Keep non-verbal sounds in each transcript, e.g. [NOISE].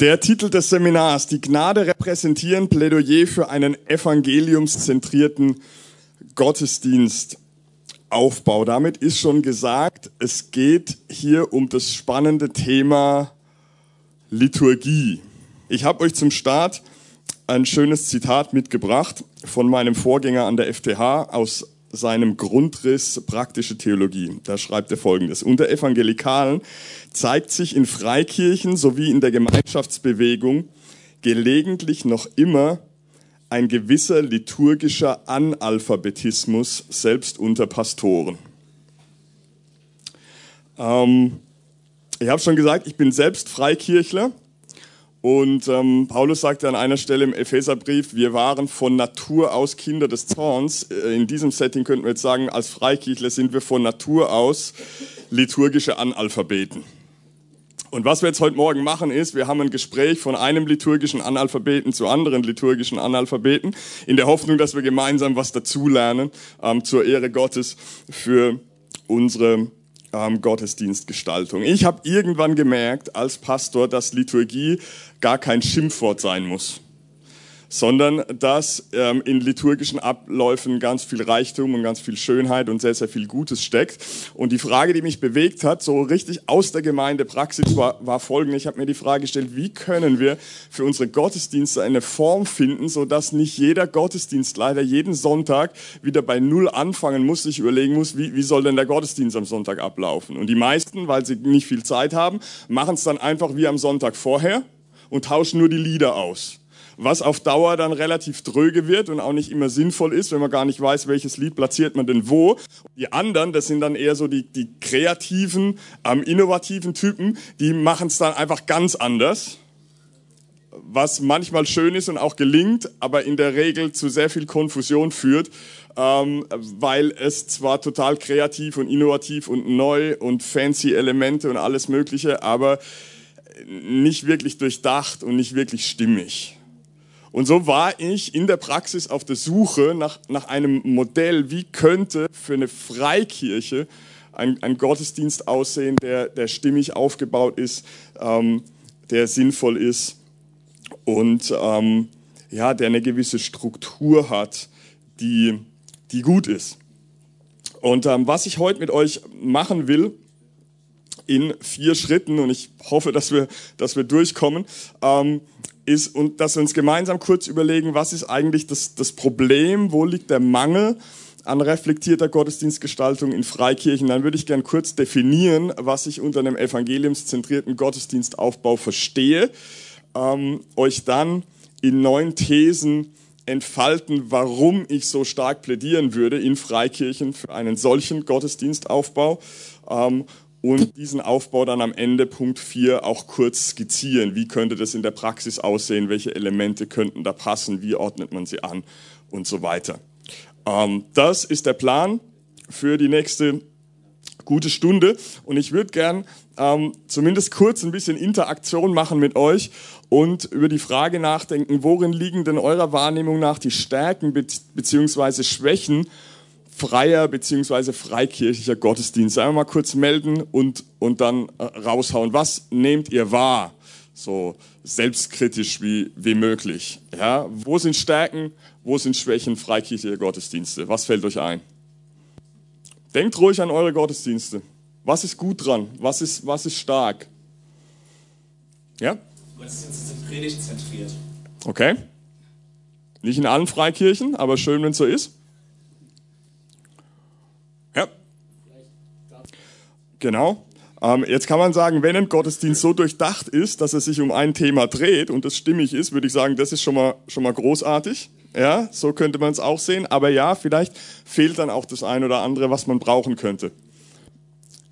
Der Titel des Seminars, die Gnade repräsentieren, Plädoyer für einen evangeliumszentrierten Gottesdienstaufbau. Damit ist schon gesagt, es geht hier um das spannende Thema Liturgie. Ich habe euch zum Start ein schönes Zitat mitgebracht von meinem Vorgänger an der FTH aus seinem Grundriss praktische Theologie. Da schreibt er folgendes. Unter Evangelikalen zeigt sich in Freikirchen sowie in der Gemeinschaftsbewegung gelegentlich noch immer ein gewisser liturgischer Analphabetismus, selbst unter Pastoren. Ähm, ich habe schon gesagt, ich bin selbst Freikirchler und ähm, Paulus sagte an einer Stelle im Epheserbrief, wir waren von Natur aus Kinder des Zorns. Äh, in diesem Setting könnten wir jetzt sagen, als Freikirchler sind wir von Natur aus liturgische Analphabeten. Und was wir jetzt heute Morgen machen ist, wir haben ein Gespräch von einem liturgischen Analphabeten zu anderen liturgischen Analphabeten, in der Hoffnung, dass wir gemeinsam was dazulernen ähm, zur Ehre Gottes für unsere ähm, Gottesdienstgestaltung. Ich habe irgendwann gemerkt als Pastor, dass Liturgie gar kein Schimpfwort sein muss sondern dass ähm, in liturgischen Abläufen ganz viel Reichtum und ganz viel Schönheit und sehr, sehr viel Gutes steckt. Und die Frage, die mich bewegt hat, so richtig aus der Gemeindepraxis, war, war folgende. Ich habe mir die Frage gestellt, wie können wir für unsere Gottesdienste eine Form finden, so dass nicht jeder Gottesdienst leider jeden Sonntag wieder bei Null anfangen muss, sich überlegen muss, wie, wie soll denn der Gottesdienst am Sonntag ablaufen. Und die meisten, weil sie nicht viel Zeit haben, machen es dann einfach wie am Sonntag vorher und tauschen nur die Lieder aus was auf Dauer dann relativ dröge wird und auch nicht immer sinnvoll ist, wenn man gar nicht weiß, welches Lied platziert man denn wo. Die anderen, das sind dann eher so die, die kreativen, ähm, innovativen Typen, die machen es dann einfach ganz anders was manchmal schön ist und auch gelingt, aber in der Regel zu sehr viel Konfusion führt, ähm, weil es zwar total kreativ und innovativ und neu und fancy Elemente und alles Mögliche, aber nicht wirklich durchdacht und nicht wirklich stimmig. Und so war ich in der Praxis auf der Suche nach, nach einem Modell, wie könnte für eine Freikirche ein, ein Gottesdienst aussehen, der, der stimmig aufgebaut ist, ähm, der sinnvoll ist und ähm, ja, der eine gewisse Struktur hat, die, die gut ist. Und ähm, was ich heute mit euch machen will, in vier Schritten, und ich hoffe, dass wir, dass wir durchkommen, ähm, ist, und dass wir uns gemeinsam kurz überlegen, was ist eigentlich das, das Problem, wo liegt der Mangel an reflektierter Gottesdienstgestaltung in Freikirchen. Dann würde ich gern kurz definieren, was ich unter einem evangeliumszentrierten Gottesdienstaufbau verstehe, ähm, euch dann in neun Thesen entfalten, warum ich so stark plädieren würde in Freikirchen für einen solchen Gottesdienstaufbau ähm, und diesen Aufbau dann am Ende Punkt 4 auch kurz skizzieren. Wie könnte das in der Praxis aussehen? Welche Elemente könnten da passen? Wie ordnet man sie an? Und so weiter. Ähm, das ist der Plan für die nächste gute Stunde. Und ich würde gern ähm, zumindest kurz ein bisschen Interaktion machen mit euch und über die Frage nachdenken, worin liegen denn eurer Wahrnehmung nach die Stärken bzw. Schwächen freier beziehungsweise freikirchlicher Gottesdienst. Einmal mal kurz melden und, und dann äh, raushauen. Was nehmt ihr wahr? So selbstkritisch wie, wie möglich. Ja? Wo sind Stärken, wo sind Schwächen freikirchlicher Gottesdienste? Was fällt euch ein? Denkt ruhig an eure Gottesdienste. Was ist gut dran? Was ist, was ist stark? Ja? Gottesdienste sind predigtzentriert. Okay. Nicht in allen Freikirchen, aber schön, wenn es so ist. Genau. Ähm, jetzt kann man sagen, wenn ein Gottesdienst so durchdacht ist, dass er sich um ein Thema dreht und das stimmig ist, würde ich sagen, das ist schon mal, schon mal großartig. Ja, so könnte man es auch sehen. Aber ja, vielleicht fehlt dann auch das eine oder andere, was man brauchen könnte.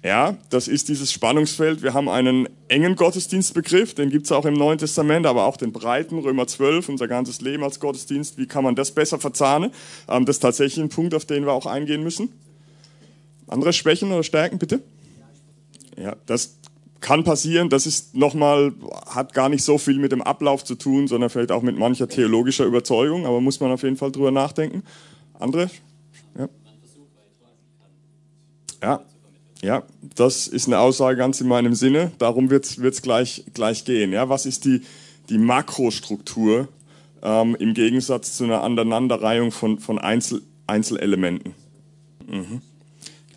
Ja, das ist dieses Spannungsfeld. Wir haben einen engen Gottesdienstbegriff, den gibt es auch im Neuen Testament, aber auch den breiten, Römer 12, unser ganzes Leben als Gottesdienst. Wie kann man das besser verzahnen? Ähm, das ist tatsächlich ein Punkt, auf den wir auch eingehen müssen. Andere Schwächen oder Stärken, bitte? Ja, das kann passieren. Das ist nochmal, hat gar nicht so viel mit dem Ablauf zu tun, sondern vielleicht auch mit mancher theologischer Überzeugung, aber muss man auf jeden Fall drüber nachdenken. Andere? Ja. Ja. Ja, das ist eine Aussage ganz in meinem Sinne. Darum wird es gleich, gleich gehen. Ja, was ist die, die Makrostruktur ähm, im Gegensatz zu einer Aneinanderreihung von, von Einzel, Einzelelementen? Mhm.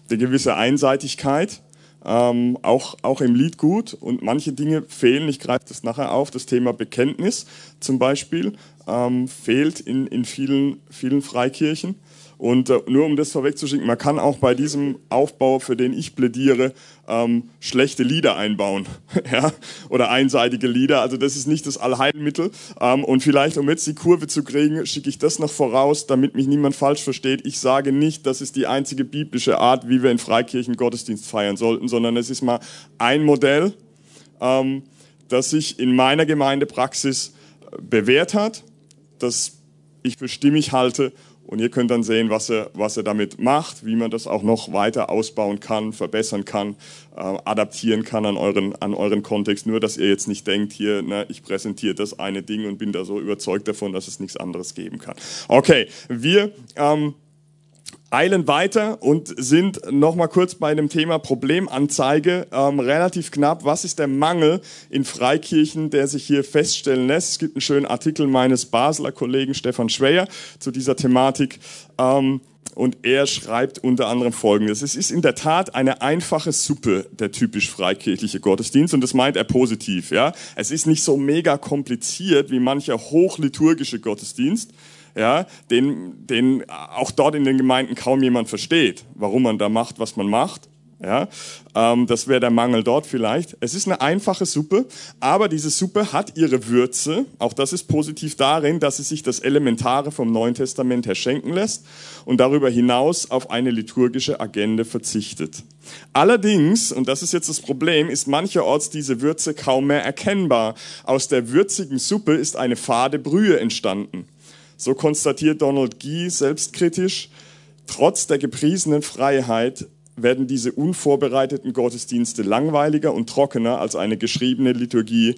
Eine gewisse Einseitigkeit, ähm, auch, auch im Lied gut und manche Dinge fehlen. Ich greife das nachher auf. Das Thema Bekenntnis zum Beispiel ähm, fehlt in, in vielen, vielen Freikirchen. Und äh, nur um das vorwegzuschicken, man kann auch bei diesem Aufbau, für den ich plädiere, ähm, schlechte Lieder einbauen [LAUGHS] ja? oder einseitige Lieder. Also das ist nicht das Allheilmittel. Ähm, und vielleicht, um jetzt die Kurve zu kriegen, schicke ich das noch voraus, damit mich niemand falsch versteht. Ich sage nicht, das ist die einzige biblische Art, wie wir in Freikirchen Gottesdienst feiern sollten, sondern es ist mal ein Modell, ähm, das sich in meiner Gemeindepraxis bewährt hat, das ich für stimmig halte und ihr könnt dann sehen, was er, was er damit macht, wie man das auch noch weiter ausbauen kann, verbessern kann, äh, adaptieren kann an euren, an euren Kontext. Nur, dass ihr jetzt nicht denkt, hier, ne, ich präsentiere das eine Ding und bin da so überzeugt davon, dass es nichts anderes geben kann. Okay, wir ähm, eilen weiter und sind noch mal kurz bei dem Thema Problemanzeige ähm, relativ knapp. Was ist der Mangel in Freikirchen, der sich hier feststellen lässt? Es gibt einen schönen Artikel meines Basler Kollegen Stefan Schweyer zu dieser Thematik. Ähm, und er schreibt unter anderem Folgendes. Es ist in der Tat eine einfache Suppe, der typisch freikirchliche Gottesdienst. Und das meint er positiv. Ja? Es ist nicht so mega kompliziert wie mancher hochliturgische Gottesdienst ja, den, den auch dort in den Gemeinden kaum jemand versteht, warum man da macht, was man macht. Ja, ähm, das wäre der Mangel dort vielleicht. Es ist eine einfache Suppe, aber diese Suppe hat ihre Würze. Auch das ist positiv darin, dass sie sich das Elementare vom Neuen Testament her schenken lässt und darüber hinaus auf eine liturgische Agenda verzichtet. Allerdings, und das ist jetzt das Problem, ist mancherorts diese Würze kaum mehr erkennbar. Aus der würzigen Suppe ist eine fade Brühe entstanden. So konstatiert Donald Gee selbstkritisch, trotz der gepriesenen Freiheit werden diese unvorbereiteten Gottesdienste langweiliger und trockener als eine geschriebene Liturgie,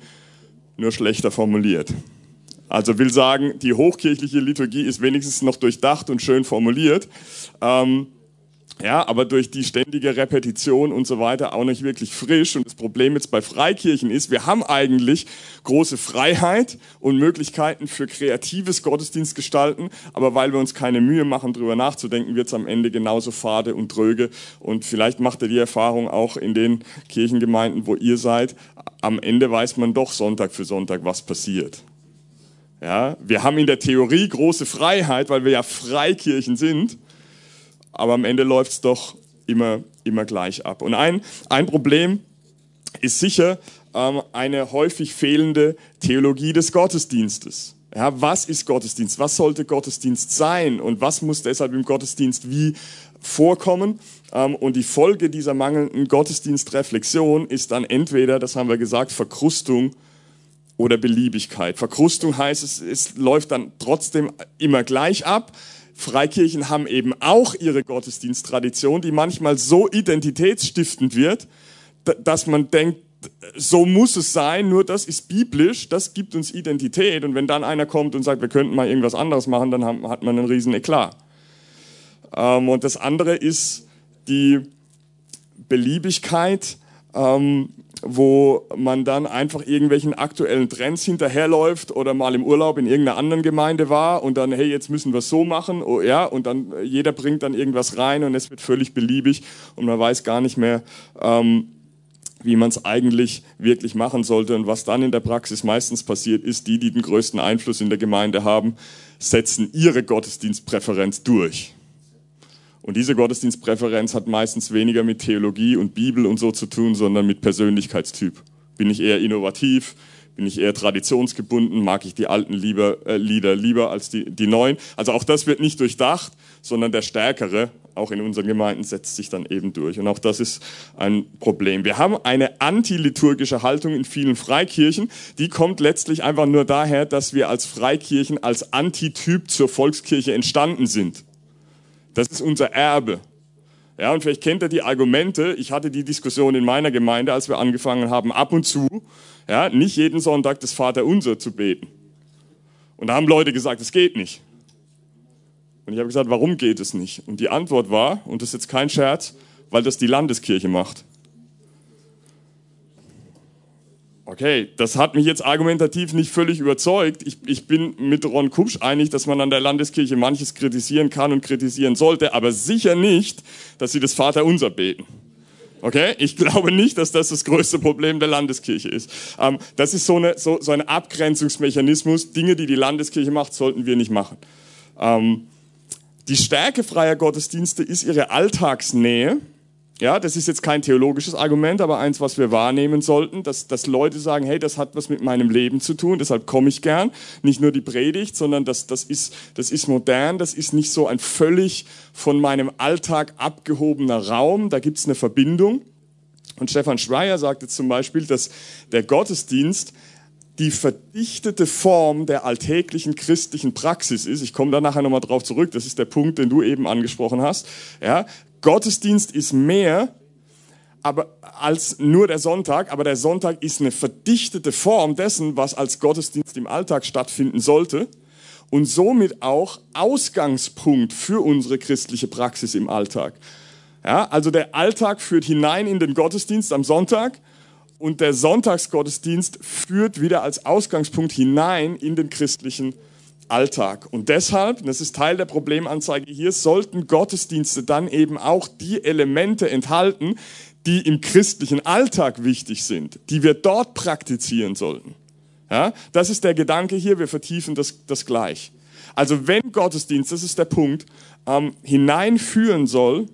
nur schlechter formuliert. Also will sagen, die hochkirchliche Liturgie ist wenigstens noch durchdacht und schön formuliert. Ähm, ja, aber durch die ständige Repetition und so weiter auch nicht wirklich frisch. Und das Problem jetzt bei Freikirchen ist, wir haben eigentlich große Freiheit und Möglichkeiten für kreatives Gottesdienstgestalten, aber weil wir uns keine Mühe machen, drüber nachzudenken, wird es am Ende genauso fade und dröge. Und vielleicht macht ihr die Erfahrung auch in den Kirchengemeinden, wo ihr seid. Am Ende weiß man doch Sonntag für Sonntag, was passiert. Ja, wir haben in der Theorie große Freiheit, weil wir ja Freikirchen sind aber am Ende läuft es doch immer, immer gleich ab. Und ein, ein Problem ist sicher ähm, eine häufig fehlende Theologie des Gottesdienstes. Ja, was ist Gottesdienst? Was sollte Gottesdienst sein? Und was muss deshalb im Gottesdienst wie vorkommen? Ähm, und die Folge dieser mangelnden Gottesdienstreflexion ist dann entweder, das haben wir gesagt, Verkrustung oder Beliebigkeit. Verkrustung heißt, es, es läuft dann trotzdem immer gleich ab. Freikirchen haben eben auch ihre Gottesdiensttradition, die manchmal so identitätsstiftend wird, dass man denkt, so muss es sein, nur das ist biblisch, das gibt uns Identität. Und wenn dann einer kommt und sagt, wir könnten mal irgendwas anderes machen, dann hat man einen riesen Eklat. Ähm, und das andere ist die Beliebigkeit. Ähm, wo man dann einfach irgendwelchen aktuellen Trends hinterherläuft oder mal im Urlaub in irgendeiner anderen Gemeinde war und dann, hey, jetzt müssen wir es so machen, oh, ja, und dann äh, jeder bringt dann irgendwas rein und es wird völlig beliebig und man weiß gar nicht mehr, ähm, wie man es eigentlich wirklich machen sollte. Und was dann in der Praxis meistens passiert, ist, die, die den größten Einfluss in der Gemeinde haben, setzen ihre Gottesdienstpräferenz durch. Und diese Gottesdienstpräferenz hat meistens weniger mit Theologie und Bibel und so zu tun, sondern mit Persönlichkeitstyp. Bin ich eher innovativ? Bin ich eher traditionsgebunden? Mag ich die alten lieber, äh, Lieder lieber als die, die neuen? Also auch das wird nicht durchdacht, sondern der Stärkere, auch in unseren Gemeinden, setzt sich dann eben durch. Und auch das ist ein Problem. Wir haben eine antiliturgische Haltung in vielen Freikirchen. Die kommt letztlich einfach nur daher, dass wir als Freikirchen als Antityp zur Volkskirche entstanden sind. Das ist unser Erbe. Ja, und vielleicht kennt ihr die Argumente. Ich hatte die Diskussion in meiner Gemeinde, als wir angefangen haben, ab und zu, ja, nicht jeden Sonntag das Vaterunser zu beten. Und da haben Leute gesagt, es geht nicht. Und ich habe gesagt, warum geht es nicht? Und die Antwort war, und das ist jetzt kein Scherz, weil das die Landeskirche macht. Okay, das hat mich jetzt argumentativ nicht völlig überzeugt. Ich, ich bin mit Ron Kupsch einig, dass man an der Landeskirche manches kritisieren kann und kritisieren sollte, aber sicher nicht, dass sie das Vaterunser beten. Okay? Ich [LAUGHS] glaube nicht, dass das das größte Problem der Landeskirche ist. Ähm, das ist so, eine, so, so ein Abgrenzungsmechanismus. Dinge, die die Landeskirche macht, sollten wir nicht machen. Ähm, die Stärke freier Gottesdienste ist ihre Alltagsnähe. Ja, das ist jetzt kein theologisches Argument, aber eins, was wir wahrnehmen sollten, dass, dass Leute sagen, hey, das hat was mit meinem Leben zu tun, deshalb komme ich gern. Nicht nur die Predigt, sondern das, das, ist, das ist modern, das ist nicht so ein völlig von meinem Alltag abgehobener Raum, da gibt es eine Verbindung. Und Stefan Schreier sagte zum Beispiel, dass der Gottesdienst die verdichtete Form der alltäglichen christlichen Praxis ist. Ich komme da nachher nochmal drauf zurück, das ist der Punkt, den du eben angesprochen hast. Ja, Gottesdienst ist mehr aber als nur der Sonntag, aber der Sonntag ist eine verdichtete Form dessen, was als Gottesdienst im Alltag stattfinden sollte und somit auch Ausgangspunkt für unsere christliche Praxis im Alltag. Ja, also der Alltag führt hinein in den Gottesdienst am Sonntag und der Sonntagsgottesdienst führt wieder als Ausgangspunkt hinein in den christlichen Alltag. Und deshalb, das ist Teil der Problemanzeige hier, sollten Gottesdienste dann eben auch die Elemente enthalten, die im christlichen Alltag wichtig sind, die wir dort praktizieren sollten. Ja, das ist der Gedanke hier, wir vertiefen das, das gleich. Also wenn Gottesdienst, das ist der Punkt, ähm, hineinführen soll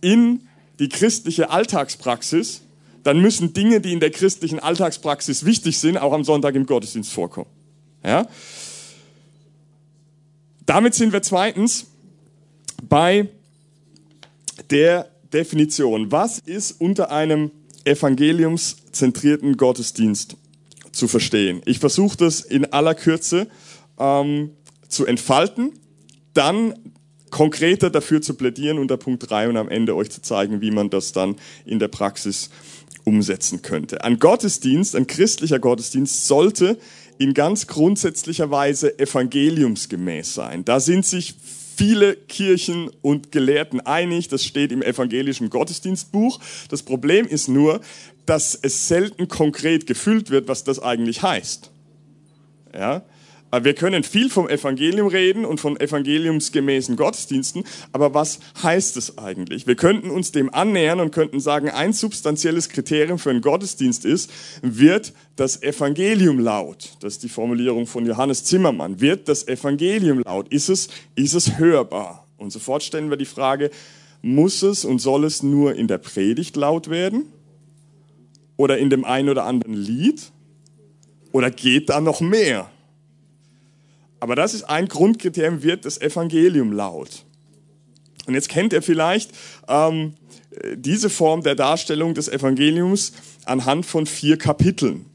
in die christliche Alltagspraxis, dann müssen Dinge, die in der christlichen Alltagspraxis wichtig sind, auch am Sonntag im Gottesdienst vorkommen. Ja? Damit sind wir zweitens bei der Definition. Was ist unter einem evangeliumszentrierten Gottesdienst zu verstehen? Ich versuche das in aller Kürze ähm, zu entfalten, dann konkreter dafür zu plädieren unter Punkt 3 und am Ende euch zu zeigen, wie man das dann in der Praxis umsetzen könnte. Ein Gottesdienst, ein christlicher Gottesdienst sollte in ganz grundsätzlicher Weise evangeliumsgemäß sein. Da sind sich viele Kirchen und Gelehrten einig, das steht im evangelischen Gottesdienstbuch. Das Problem ist nur, dass es selten konkret gefüllt wird, was das eigentlich heißt. Ja? Wir können viel vom Evangelium reden und von evangeliumsgemäßen Gottesdiensten, aber was heißt es eigentlich? Wir könnten uns dem annähern und könnten sagen, ein substanzielles Kriterium für einen Gottesdienst ist, wird das Evangelium laut? Das ist die Formulierung von Johannes Zimmermann. Wird das Evangelium laut? Ist es, ist es hörbar? Und sofort stellen wir die Frage, muss es und soll es nur in der Predigt laut werden? Oder in dem einen oder anderen Lied? Oder geht da noch mehr? Aber das ist ein Grundkriterium, wird das Evangelium laut. Und jetzt kennt ihr vielleicht ähm, diese Form der Darstellung des Evangeliums anhand von vier Kapiteln.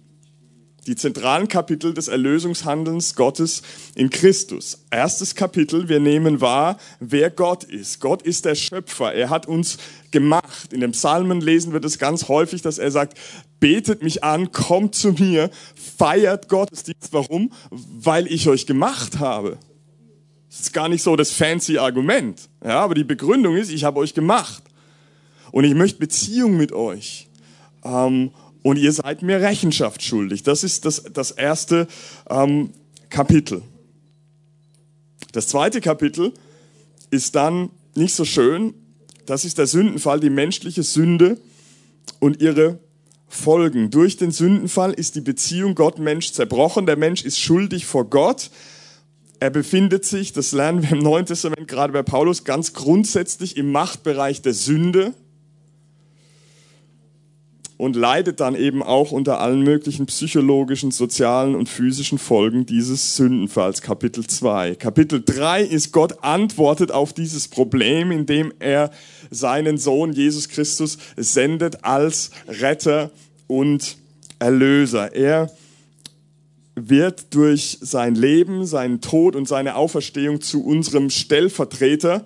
Die zentralen Kapitel des Erlösungshandelns Gottes in Christus. Erstes Kapitel, wir nehmen wahr, wer Gott ist. Gott ist der Schöpfer. Er hat uns gemacht. In den Psalmen lesen wir das ganz häufig, dass er sagt, betet mich an, kommt zu mir, feiert Gottesdienst. Warum? Weil ich euch gemacht habe. Das ist gar nicht so das fancy Argument. Ja, aber die Begründung ist, ich habe euch gemacht. Und ich möchte Beziehung mit euch. Ähm, und ihr seid mir Rechenschaft schuldig. Das ist das, das erste ähm, Kapitel. Das zweite Kapitel ist dann nicht so schön. Das ist der Sündenfall, die menschliche Sünde und ihre Folgen. Durch den Sündenfall ist die Beziehung Gott-Mensch zerbrochen. Der Mensch ist schuldig vor Gott. Er befindet sich, das lernen wir im Neuen Testament gerade bei Paulus, ganz grundsätzlich im Machtbereich der Sünde und leidet dann eben auch unter allen möglichen psychologischen, sozialen und physischen Folgen dieses Sündenfalls. Kapitel 2. Kapitel 3 ist Gott antwortet auf dieses Problem, indem er seinen Sohn Jesus Christus sendet als Retter und Erlöser. Er wird durch sein Leben, seinen Tod und seine Auferstehung zu unserem Stellvertreter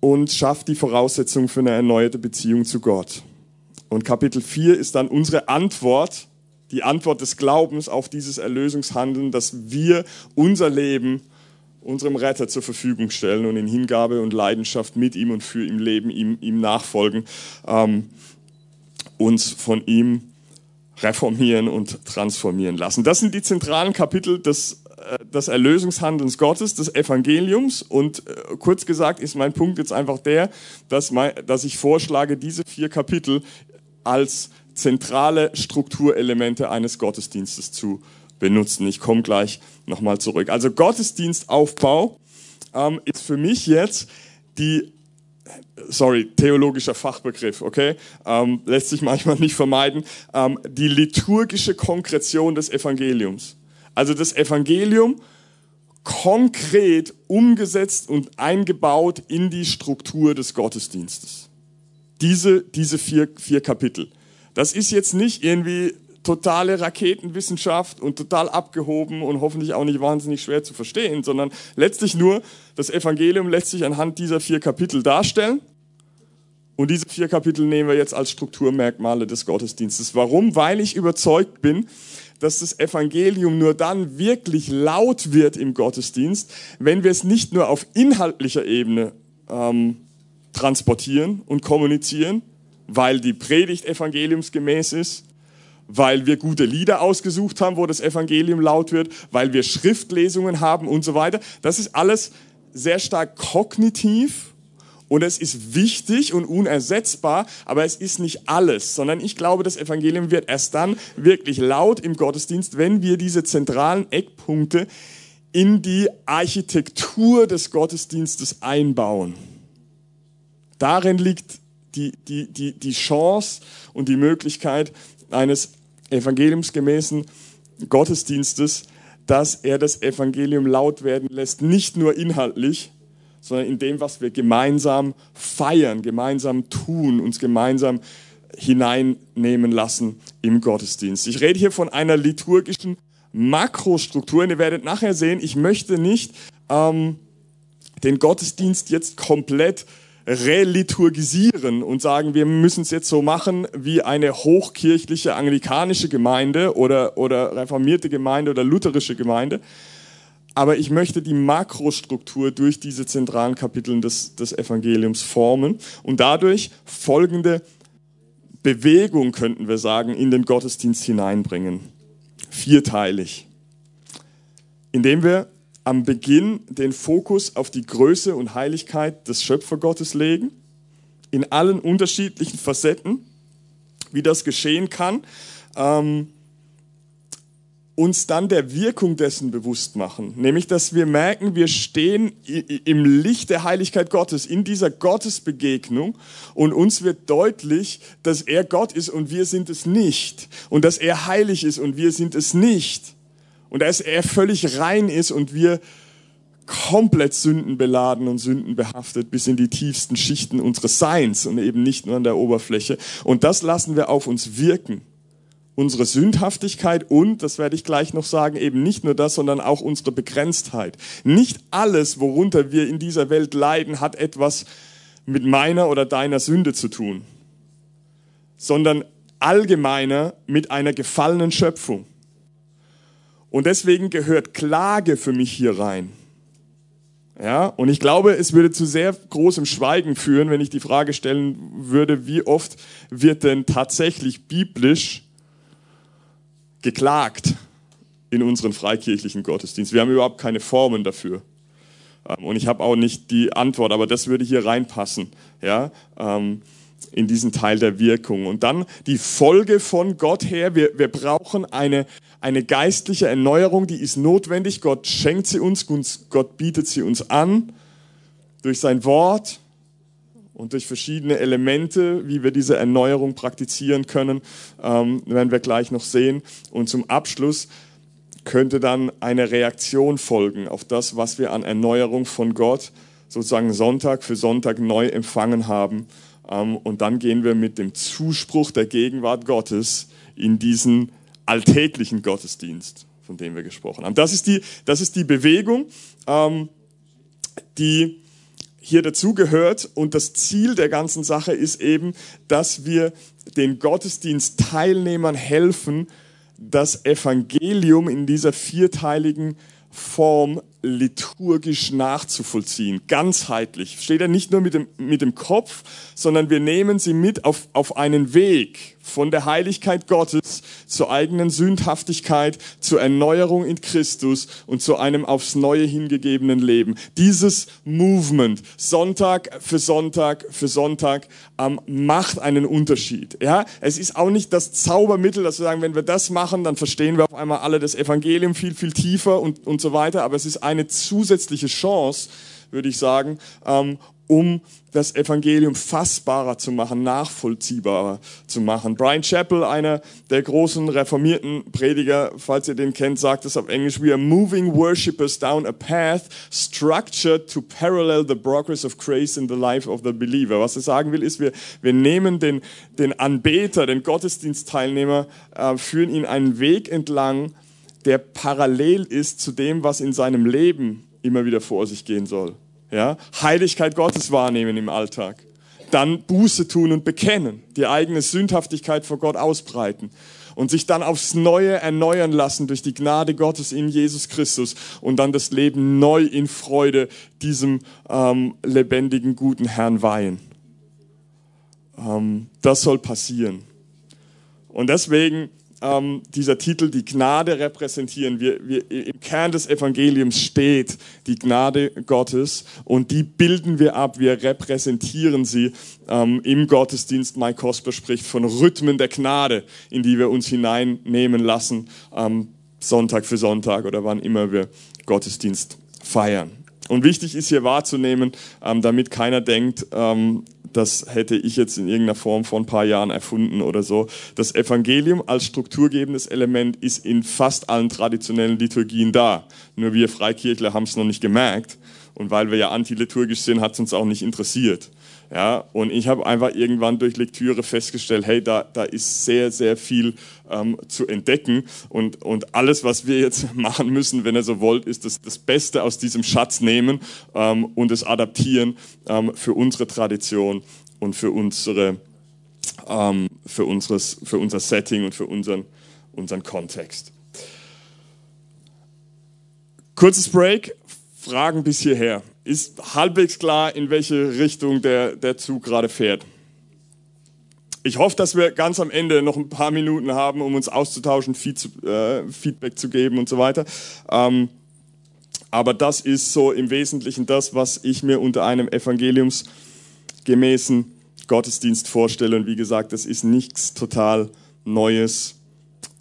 und schafft die Voraussetzung für eine erneuerte Beziehung zu Gott. Und Kapitel 4 ist dann unsere Antwort, die Antwort des Glaubens auf dieses Erlösungshandeln, dass wir unser Leben unserem Retter zur Verfügung stellen und in Hingabe und Leidenschaft mit ihm und für ihm leben, ihm, ihm nachfolgen, ähm, uns von ihm reformieren und transformieren lassen. Das sind die zentralen Kapitel des, äh, Erlösungshandelns Gottes, des Evangeliums. Und äh, kurz gesagt ist mein Punkt jetzt einfach der, dass, mein, dass ich vorschlage, diese vier Kapitel als zentrale Strukturelemente eines Gottesdienstes zu benutzen. Ich komme gleich nochmal zurück. Also Gottesdienstaufbau ähm, ist für mich jetzt die sorry, theologischer Fachbegriff, okay, ähm, lässt sich manchmal nicht vermeiden, ähm, die liturgische Konkretion des Evangeliums. Also das Evangelium konkret umgesetzt und eingebaut in die Struktur des Gottesdienstes. Diese, diese vier, vier Kapitel. Das ist jetzt nicht irgendwie totale Raketenwissenschaft und total abgehoben und hoffentlich auch nicht wahnsinnig schwer zu verstehen, sondern letztlich nur, das Evangelium lässt sich anhand dieser vier Kapitel darstellen. Und diese vier Kapitel nehmen wir jetzt als Strukturmerkmale des Gottesdienstes. Warum? Weil ich überzeugt bin, dass das Evangelium nur dann wirklich laut wird im Gottesdienst, wenn wir es nicht nur auf inhaltlicher Ebene ähm, transportieren und kommunizieren, weil die Predigt evangeliumsgemäß ist, weil wir gute Lieder ausgesucht haben, wo das Evangelium laut wird, weil wir Schriftlesungen haben und so weiter. Das ist alles sehr stark kognitiv und es ist wichtig und unersetzbar, aber es ist nicht alles, sondern ich glaube, das Evangelium wird erst dann wirklich laut im Gottesdienst, wenn wir diese zentralen Eckpunkte in die Architektur des Gottesdienstes einbauen. Darin liegt die, die, die, die Chance und die Möglichkeit, eines evangeliumsgemäßen Gottesdienstes, dass er das Evangelium laut werden lässt, nicht nur inhaltlich, sondern in dem, was wir gemeinsam feiern, gemeinsam tun, uns gemeinsam hineinnehmen lassen im Gottesdienst. Ich rede hier von einer liturgischen Makrostruktur und ihr werdet nachher sehen, ich möchte nicht ähm, den Gottesdienst jetzt komplett reliturgisieren und sagen, wir müssen es jetzt so machen wie eine hochkirchliche anglikanische Gemeinde oder, oder reformierte Gemeinde oder lutherische Gemeinde. Aber ich möchte die Makrostruktur durch diese zentralen Kapitel des, des Evangeliums formen und dadurch folgende Bewegung, könnten wir sagen, in den Gottesdienst hineinbringen. Vierteilig. Indem wir am Beginn den Fokus auf die Größe und Heiligkeit des Schöpfergottes legen, in allen unterschiedlichen Facetten, wie das geschehen kann, ähm, uns dann der Wirkung dessen bewusst machen. Nämlich, dass wir merken, wir stehen im Licht der Heiligkeit Gottes, in dieser Gottesbegegnung und uns wird deutlich, dass er Gott ist und wir sind es nicht. Und dass er heilig ist und wir sind es nicht und dass er völlig rein ist und wir komplett sündenbeladen und sündenbehaftet bis in die tiefsten Schichten unseres Seins und eben nicht nur an der Oberfläche. Und das lassen wir auf uns wirken. Unsere Sündhaftigkeit und, das werde ich gleich noch sagen, eben nicht nur das, sondern auch unsere Begrenztheit. Nicht alles, worunter wir in dieser Welt leiden, hat etwas mit meiner oder deiner Sünde zu tun, sondern allgemeiner mit einer gefallenen Schöpfung. Und deswegen gehört Klage für mich hier rein. Ja, und ich glaube, es würde zu sehr großem Schweigen führen, wenn ich die Frage stellen würde, wie oft wird denn tatsächlich biblisch geklagt in unseren freikirchlichen Gottesdiensten. Wir haben überhaupt keine Formen dafür. Ähm, und ich habe auch nicht die Antwort, aber das würde hier reinpassen. Ja, ähm, in diesen Teil der Wirkung. Und dann die Folge von Gott her. Wir, wir brauchen eine, eine geistliche Erneuerung, die ist notwendig. Gott schenkt sie uns, Gott bietet sie uns an durch sein Wort und durch verschiedene Elemente, wie wir diese Erneuerung praktizieren können, ähm, werden wir gleich noch sehen. Und zum Abschluss könnte dann eine Reaktion folgen auf das, was wir an Erneuerung von Gott sozusagen Sonntag für Sonntag neu empfangen haben ähm, und dann gehen wir mit dem Zuspruch der Gegenwart Gottes in diesen alltäglichen Gottesdienst, von dem wir gesprochen haben. Das ist die, das ist die Bewegung, ähm, die hier dazugehört. Und das Ziel der ganzen Sache ist eben, dass wir den Gottesdienstteilnehmern helfen, das Evangelium in dieser vierteiligen Form liturgisch nachzuvollziehen, ganzheitlich. Steht er nicht nur mit dem, mit dem Kopf, sondern wir nehmen sie mit auf, auf einen Weg von der Heiligkeit Gottes zur eigenen Sündhaftigkeit, zur Erneuerung in Christus und zu einem aufs Neue hingegebenen Leben. Dieses Movement, Sonntag für Sonntag für Sonntag, ähm, macht einen Unterschied. Ja, es ist auch nicht das Zaubermittel, dass wir sagen, wenn wir das machen, dann verstehen wir auf einmal alle das Evangelium viel, viel tiefer und, und so weiter. Aber es ist eine zusätzliche Chance, würde ich sagen, ähm, um das Evangelium fassbarer zu machen, nachvollziehbarer zu machen. Brian Chappell, einer der großen reformierten Prediger, falls ihr den kennt, sagt es auf Englisch, we are moving worshippers down a path structured to parallel the progress of grace in the life of the believer. Was er sagen will, ist, wir, wir nehmen den, den Anbeter, den Gottesdienstteilnehmer, äh, führen ihn einen Weg entlang, der parallel ist zu dem, was in seinem Leben immer wieder vor sich gehen soll. Ja? Heiligkeit Gottes wahrnehmen im Alltag. Dann Buße tun und bekennen, die eigene Sündhaftigkeit vor Gott ausbreiten und sich dann aufs Neue erneuern lassen durch die Gnade Gottes in Jesus Christus und dann das Leben neu in Freude diesem ähm, lebendigen, guten Herrn weihen. Ähm, das soll passieren. Und deswegen ähm, dieser Titel die Gnade repräsentieren. Wir, wir, Im Kern des Evangeliums steht die Gnade Gottes und die bilden wir ab, wir repräsentieren sie ähm, im Gottesdienst. Mike Cosper spricht von Rhythmen der Gnade, in die wir uns hineinnehmen lassen, ähm, Sonntag für Sonntag oder wann immer wir Gottesdienst feiern. Und wichtig ist hier wahrzunehmen, ähm, damit keiner denkt, ähm, das hätte ich jetzt in irgendeiner Form vor ein paar Jahren erfunden oder so. Das Evangelium als strukturgebendes Element ist in fast allen traditionellen Liturgien da. Nur wir Freikirchler haben es noch nicht gemerkt. Und weil wir ja antiliturgisch sind, hat es uns auch nicht interessiert. Ja, und ich habe einfach irgendwann durch Lektüre festgestellt, hey, da, da ist sehr, sehr viel ähm, zu entdecken. Und, und alles, was wir jetzt [LAUGHS] machen müssen, wenn ihr so wollt, ist das, das Beste aus diesem Schatz nehmen ähm, und es adaptieren ähm, für unsere Tradition und für, unsere, ähm, für, unseres, für unser Setting und für unseren, unseren Kontext. Kurzes Break, Fragen bis hierher ist halbwegs klar, in welche Richtung der, der Zug gerade fährt. Ich hoffe, dass wir ganz am Ende noch ein paar Minuten haben, um uns auszutauschen, äh, Feedback zu geben und so weiter. Ähm, aber das ist so im Wesentlichen das, was ich mir unter einem evangeliumsgemäßen Gottesdienst vorstelle. Und wie gesagt, das ist nichts total Neues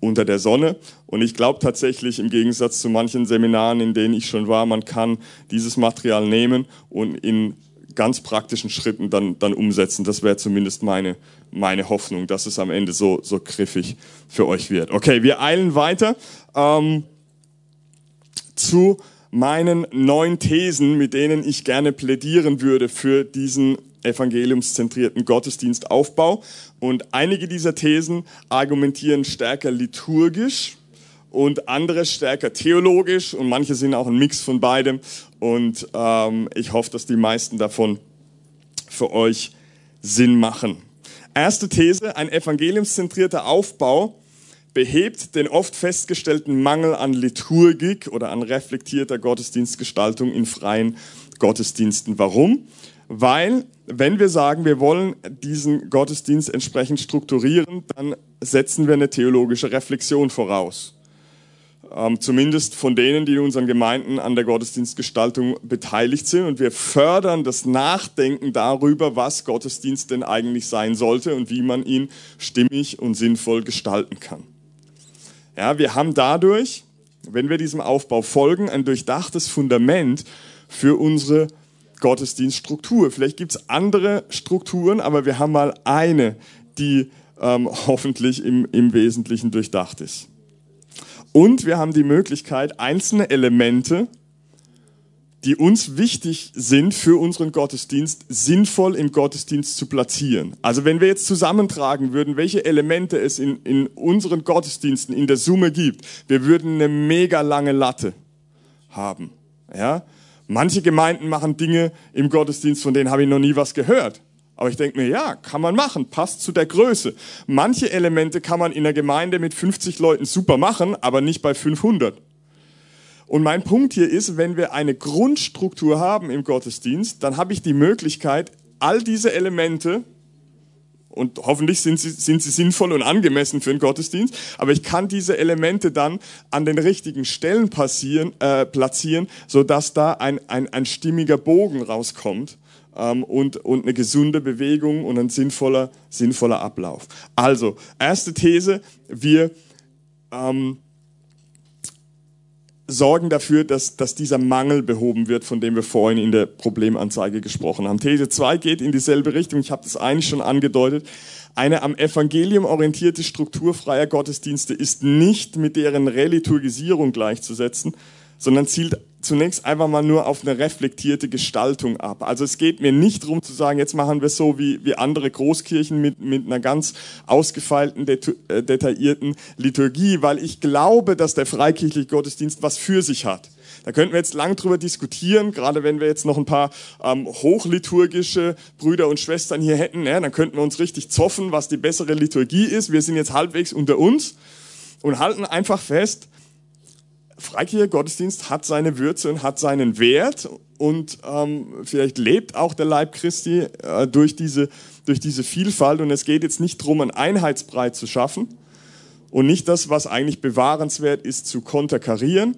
unter der Sonne. Und ich glaube tatsächlich, im Gegensatz zu manchen Seminaren, in denen ich schon war, man kann dieses Material nehmen und in ganz praktischen Schritten dann, dann umsetzen. Das wäre zumindest meine, meine Hoffnung, dass es am Ende so, so griffig für euch wird. Okay, wir eilen weiter ähm, zu meinen neun Thesen, mit denen ich gerne plädieren würde für diesen evangeliumszentrierten Gottesdienstaufbau. Und einige dieser Thesen argumentieren stärker liturgisch und andere stärker theologisch und manche sind auch ein Mix von beidem. Und ähm, ich hoffe, dass die meisten davon für euch Sinn machen. Erste These, ein evangeliumszentrierter Aufbau behebt den oft festgestellten Mangel an Liturgik oder an reflektierter Gottesdienstgestaltung in freien Gottesdiensten. Warum? Weil, wenn wir sagen, wir wollen diesen Gottesdienst entsprechend strukturieren, dann setzen wir eine theologische Reflexion voraus. Ähm, zumindest von denen, die in unseren Gemeinden an der Gottesdienstgestaltung beteiligt sind. Und wir fördern das Nachdenken darüber, was Gottesdienst denn eigentlich sein sollte und wie man ihn stimmig und sinnvoll gestalten kann. Ja, wir haben dadurch, wenn wir diesem Aufbau folgen, ein durchdachtes Fundament für unsere Gottesdienststruktur. Vielleicht gibt es andere Strukturen, aber wir haben mal eine, die ähm, hoffentlich im, im Wesentlichen durchdacht ist. Und wir haben die Möglichkeit, einzelne Elemente die uns wichtig sind für unseren Gottesdienst, sinnvoll im Gottesdienst zu platzieren. Also wenn wir jetzt zusammentragen würden, welche Elemente es in, in unseren Gottesdiensten in der Summe gibt, wir würden eine mega lange Latte haben. Ja? Manche Gemeinden machen Dinge im Gottesdienst, von denen habe ich noch nie was gehört. Aber ich denke mir, ja, kann man machen, passt zu der Größe. Manche Elemente kann man in der Gemeinde mit 50 Leuten super machen, aber nicht bei 500. Und mein Punkt hier ist, wenn wir eine Grundstruktur haben im Gottesdienst, dann habe ich die Möglichkeit, all diese Elemente, und hoffentlich sind sie, sind sie sinnvoll und angemessen für einen Gottesdienst, aber ich kann diese Elemente dann an den richtigen Stellen passieren, äh, platzieren, sodass da ein, ein, ein stimmiger Bogen rauskommt ähm, und, und eine gesunde Bewegung und ein sinnvoller, sinnvoller Ablauf. Also, erste These, wir ähm, sorgen dafür, dass, dass dieser Mangel behoben wird, von dem wir vorhin in der Problemanzeige gesprochen haben. These 2 geht in dieselbe Richtung, ich habe das eigentlich schon angedeutet. Eine am Evangelium orientierte Struktur freier Gottesdienste ist nicht mit deren Reliturgisierung gleichzusetzen, sondern zielt zunächst einfach mal nur auf eine reflektierte Gestaltung ab. Also es geht mir nicht darum zu sagen, jetzt machen wir so wie, wie andere Großkirchen mit, mit einer ganz ausgefeilten, äh, detaillierten Liturgie, weil ich glaube, dass der freikirchliche Gottesdienst was für sich hat. Da könnten wir jetzt lang drüber diskutieren, gerade wenn wir jetzt noch ein paar ähm, hochliturgische Brüder und Schwestern hier hätten, ja, dann könnten wir uns richtig zoffen, was die bessere Liturgie ist. Wir sind jetzt halbwegs unter uns und halten einfach fest, Freikirche Gottesdienst hat seine Würze und hat seinen Wert und ähm, vielleicht lebt auch der Leib Christi äh, durch, diese, durch diese Vielfalt und es geht jetzt nicht darum, einen Einheitsbrei zu schaffen und nicht das, was eigentlich bewahrenswert ist, zu konterkarieren,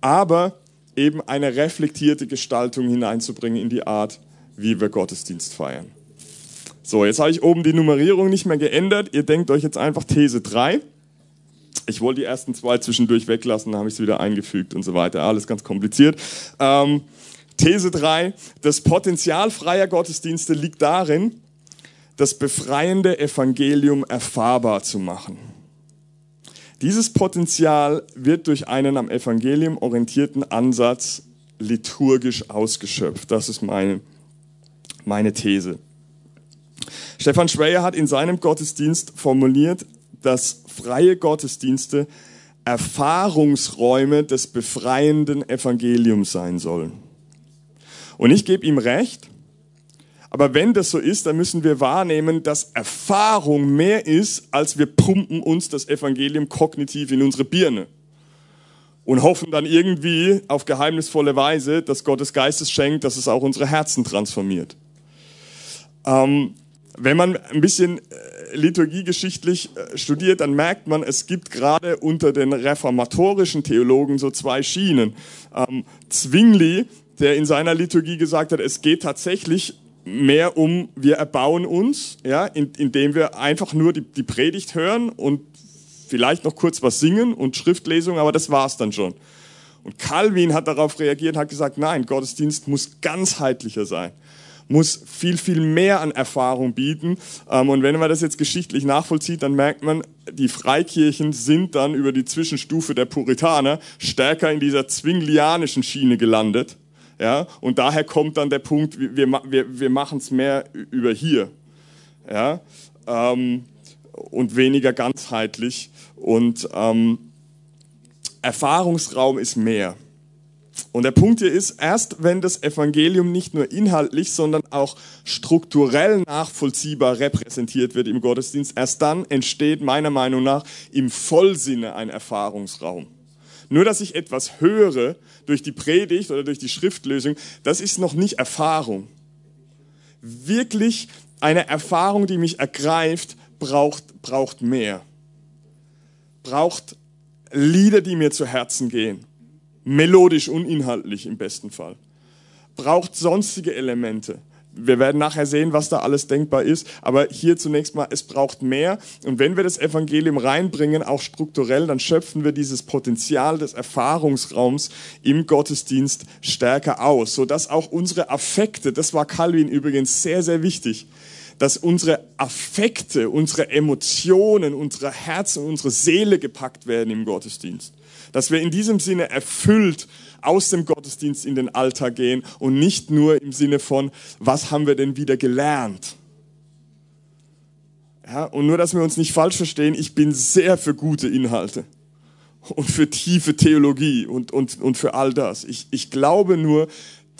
aber eben eine reflektierte Gestaltung hineinzubringen in die Art, wie wir Gottesdienst feiern. So, jetzt habe ich oben die Nummerierung nicht mehr geändert. Ihr denkt euch jetzt einfach These 3. Ich wollte die ersten zwei zwischendurch weglassen, dann habe ich sie wieder eingefügt und so weiter. Alles ganz kompliziert. Ähm, These 3. Das Potenzial freier Gottesdienste liegt darin, das befreiende Evangelium erfahrbar zu machen. Dieses Potenzial wird durch einen am Evangelium orientierten Ansatz liturgisch ausgeschöpft. Das ist meine, meine These. Stefan Schweyer hat in seinem Gottesdienst formuliert, dass freie Gottesdienste Erfahrungsräume des befreienden Evangeliums sein sollen. Und ich gebe ihm recht, aber wenn das so ist, dann müssen wir wahrnehmen, dass Erfahrung mehr ist, als wir pumpen uns das Evangelium kognitiv in unsere Birne und hoffen dann irgendwie auf geheimnisvolle Weise, dass Gottes Geistes schenkt, dass es auch unsere Herzen transformiert. Ähm, wenn man ein bisschen äh, liturgiegeschichtlich äh, studiert, dann merkt man, es gibt gerade unter den reformatorischen Theologen so zwei Schienen. Ähm, Zwingli, der in seiner Liturgie gesagt hat, es geht tatsächlich mehr um, wir erbauen uns, ja, indem wir einfach nur die, die Predigt hören und vielleicht noch kurz was singen und Schriftlesung, aber das war's dann schon. Und Calvin hat darauf reagiert hat gesagt, nein, Gottesdienst muss ganzheitlicher sein muss viel, viel mehr an Erfahrung bieten. Ähm, und wenn man das jetzt geschichtlich nachvollzieht, dann merkt man, die Freikirchen sind dann über die Zwischenstufe der Puritaner stärker in dieser zwinglianischen Schiene gelandet. Ja, und daher kommt dann der Punkt, wir, wir, wir machen es mehr über hier. Ja, ähm, und weniger ganzheitlich. Und ähm, Erfahrungsraum ist mehr. Und der Punkt hier ist, erst wenn das Evangelium nicht nur inhaltlich, sondern auch strukturell nachvollziehbar repräsentiert wird im Gottesdienst, erst dann entsteht meiner Meinung nach im Vollsinne ein Erfahrungsraum. Nur dass ich etwas höre durch die Predigt oder durch die Schriftlösung, das ist noch nicht Erfahrung. Wirklich eine Erfahrung, die mich ergreift, braucht, braucht mehr. Braucht Lieder, die mir zu Herzen gehen melodisch und inhaltlich im besten Fall. Braucht sonstige Elemente. Wir werden nachher sehen, was da alles denkbar ist. Aber hier zunächst mal, es braucht mehr. Und wenn wir das Evangelium reinbringen, auch strukturell, dann schöpfen wir dieses Potenzial des Erfahrungsraums im Gottesdienst stärker aus, sodass auch unsere Affekte, das war Calvin übrigens sehr, sehr wichtig, dass unsere Affekte, unsere Emotionen, unsere Herzen, unsere Seele gepackt werden im Gottesdienst. Dass wir in diesem Sinne erfüllt aus dem Gottesdienst in den Alltag gehen und nicht nur im Sinne von, was haben wir denn wieder gelernt? Ja, und nur, dass wir uns nicht falsch verstehen, ich bin sehr für gute Inhalte und für tiefe Theologie und, und, und für all das. Ich, ich glaube nur,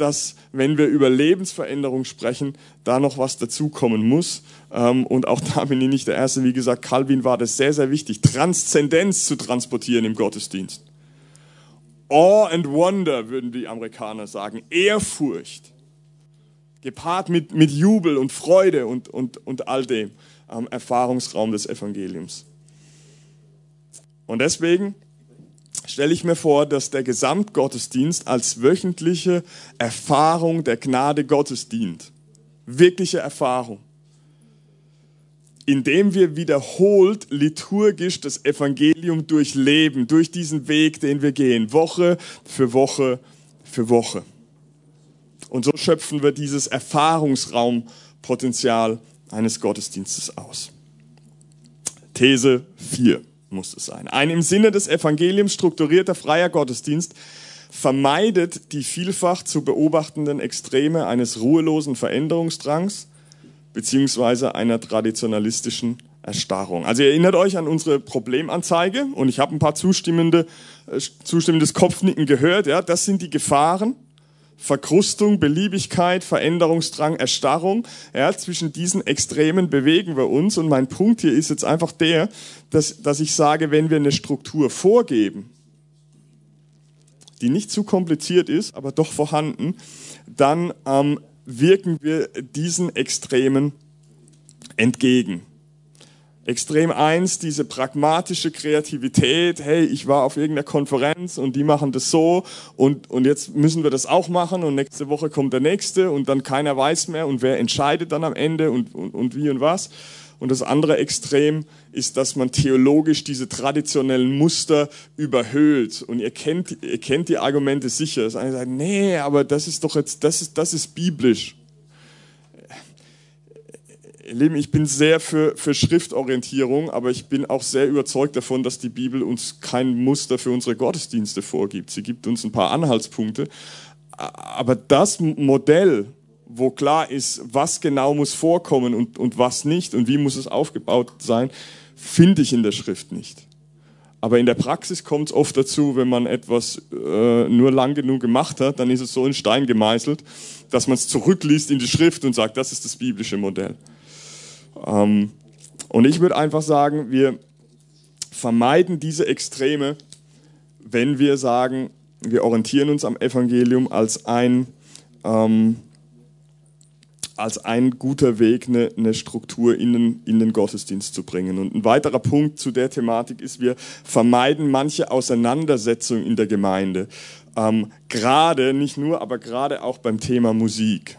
dass wenn wir über Lebensveränderung sprechen, da noch was dazukommen muss. Ähm, und auch da bin ich nicht der Erste. Wie gesagt, Calvin war das sehr, sehr wichtig, Transzendenz zu transportieren im Gottesdienst. Awe and Wonder, würden die Amerikaner sagen. Ehrfurcht. Gepaart mit, mit Jubel und Freude und, und, und all dem am Erfahrungsraum des Evangeliums. Und deswegen stelle ich mir vor, dass der Gesamtgottesdienst als wöchentliche Erfahrung der Gnade Gottes dient. Wirkliche Erfahrung. Indem wir wiederholt liturgisch das Evangelium durchleben, durch diesen Weg, den wir gehen, Woche für Woche für Woche. Und so schöpfen wir dieses Erfahrungsraumpotenzial eines Gottesdienstes aus. These 4 muss es sein. Ein im Sinne des Evangeliums strukturierter freier Gottesdienst vermeidet die vielfach zu beobachtenden Extreme eines ruhelosen Veränderungsdrangs beziehungsweise einer traditionalistischen Erstarrung. Also ihr erinnert euch an unsere Problemanzeige und ich habe ein paar zustimmende, äh, zustimmendes Kopfnicken gehört. Ja, das sind die Gefahren, Verkrustung, Beliebigkeit, Veränderungsdrang, Erstarrung. Ja, zwischen diesen Extremen bewegen wir uns. Und mein Punkt hier ist jetzt einfach der, dass, dass ich sage, wenn wir eine Struktur vorgeben, die nicht zu kompliziert ist, aber doch vorhanden, dann ähm, wirken wir diesen Extremen entgegen. Extrem eins, diese pragmatische Kreativität, hey, ich war auf irgendeiner Konferenz und die machen das so und, und jetzt müssen wir das auch machen und nächste Woche kommt der nächste und dann keiner weiß mehr und wer entscheidet dann am Ende und, und, und wie und was. Und das andere Extrem ist, dass man theologisch diese traditionellen Muster überhöht. Und ihr kennt, ihr kennt die Argumente sicher. Das eine sagt, nee, aber das ist doch jetzt, das ist, das ist biblisch. Lieben, ich bin sehr für, für Schriftorientierung, aber ich bin auch sehr überzeugt davon, dass die Bibel uns kein Muster für unsere Gottesdienste vorgibt. Sie gibt uns ein paar Anhaltspunkte. Aber das Modell, wo klar ist, was genau muss vorkommen und, und was nicht und wie muss es aufgebaut sein, finde ich in der Schrift nicht. Aber in der Praxis kommt es oft dazu, wenn man etwas äh, nur lang genug gemacht hat, dann ist es so in Stein gemeißelt, dass man es zurückliest in die Schrift und sagt, das ist das biblische Modell. Ähm, und ich würde einfach sagen, wir vermeiden diese Extreme, wenn wir sagen, wir orientieren uns am Evangelium als ein, ähm, als ein guter Weg, eine, eine Struktur in den, in den Gottesdienst zu bringen. Und ein weiterer Punkt zu der Thematik ist, wir vermeiden manche Auseinandersetzung in der Gemeinde. Ähm, gerade, nicht nur, aber gerade auch beim Thema Musik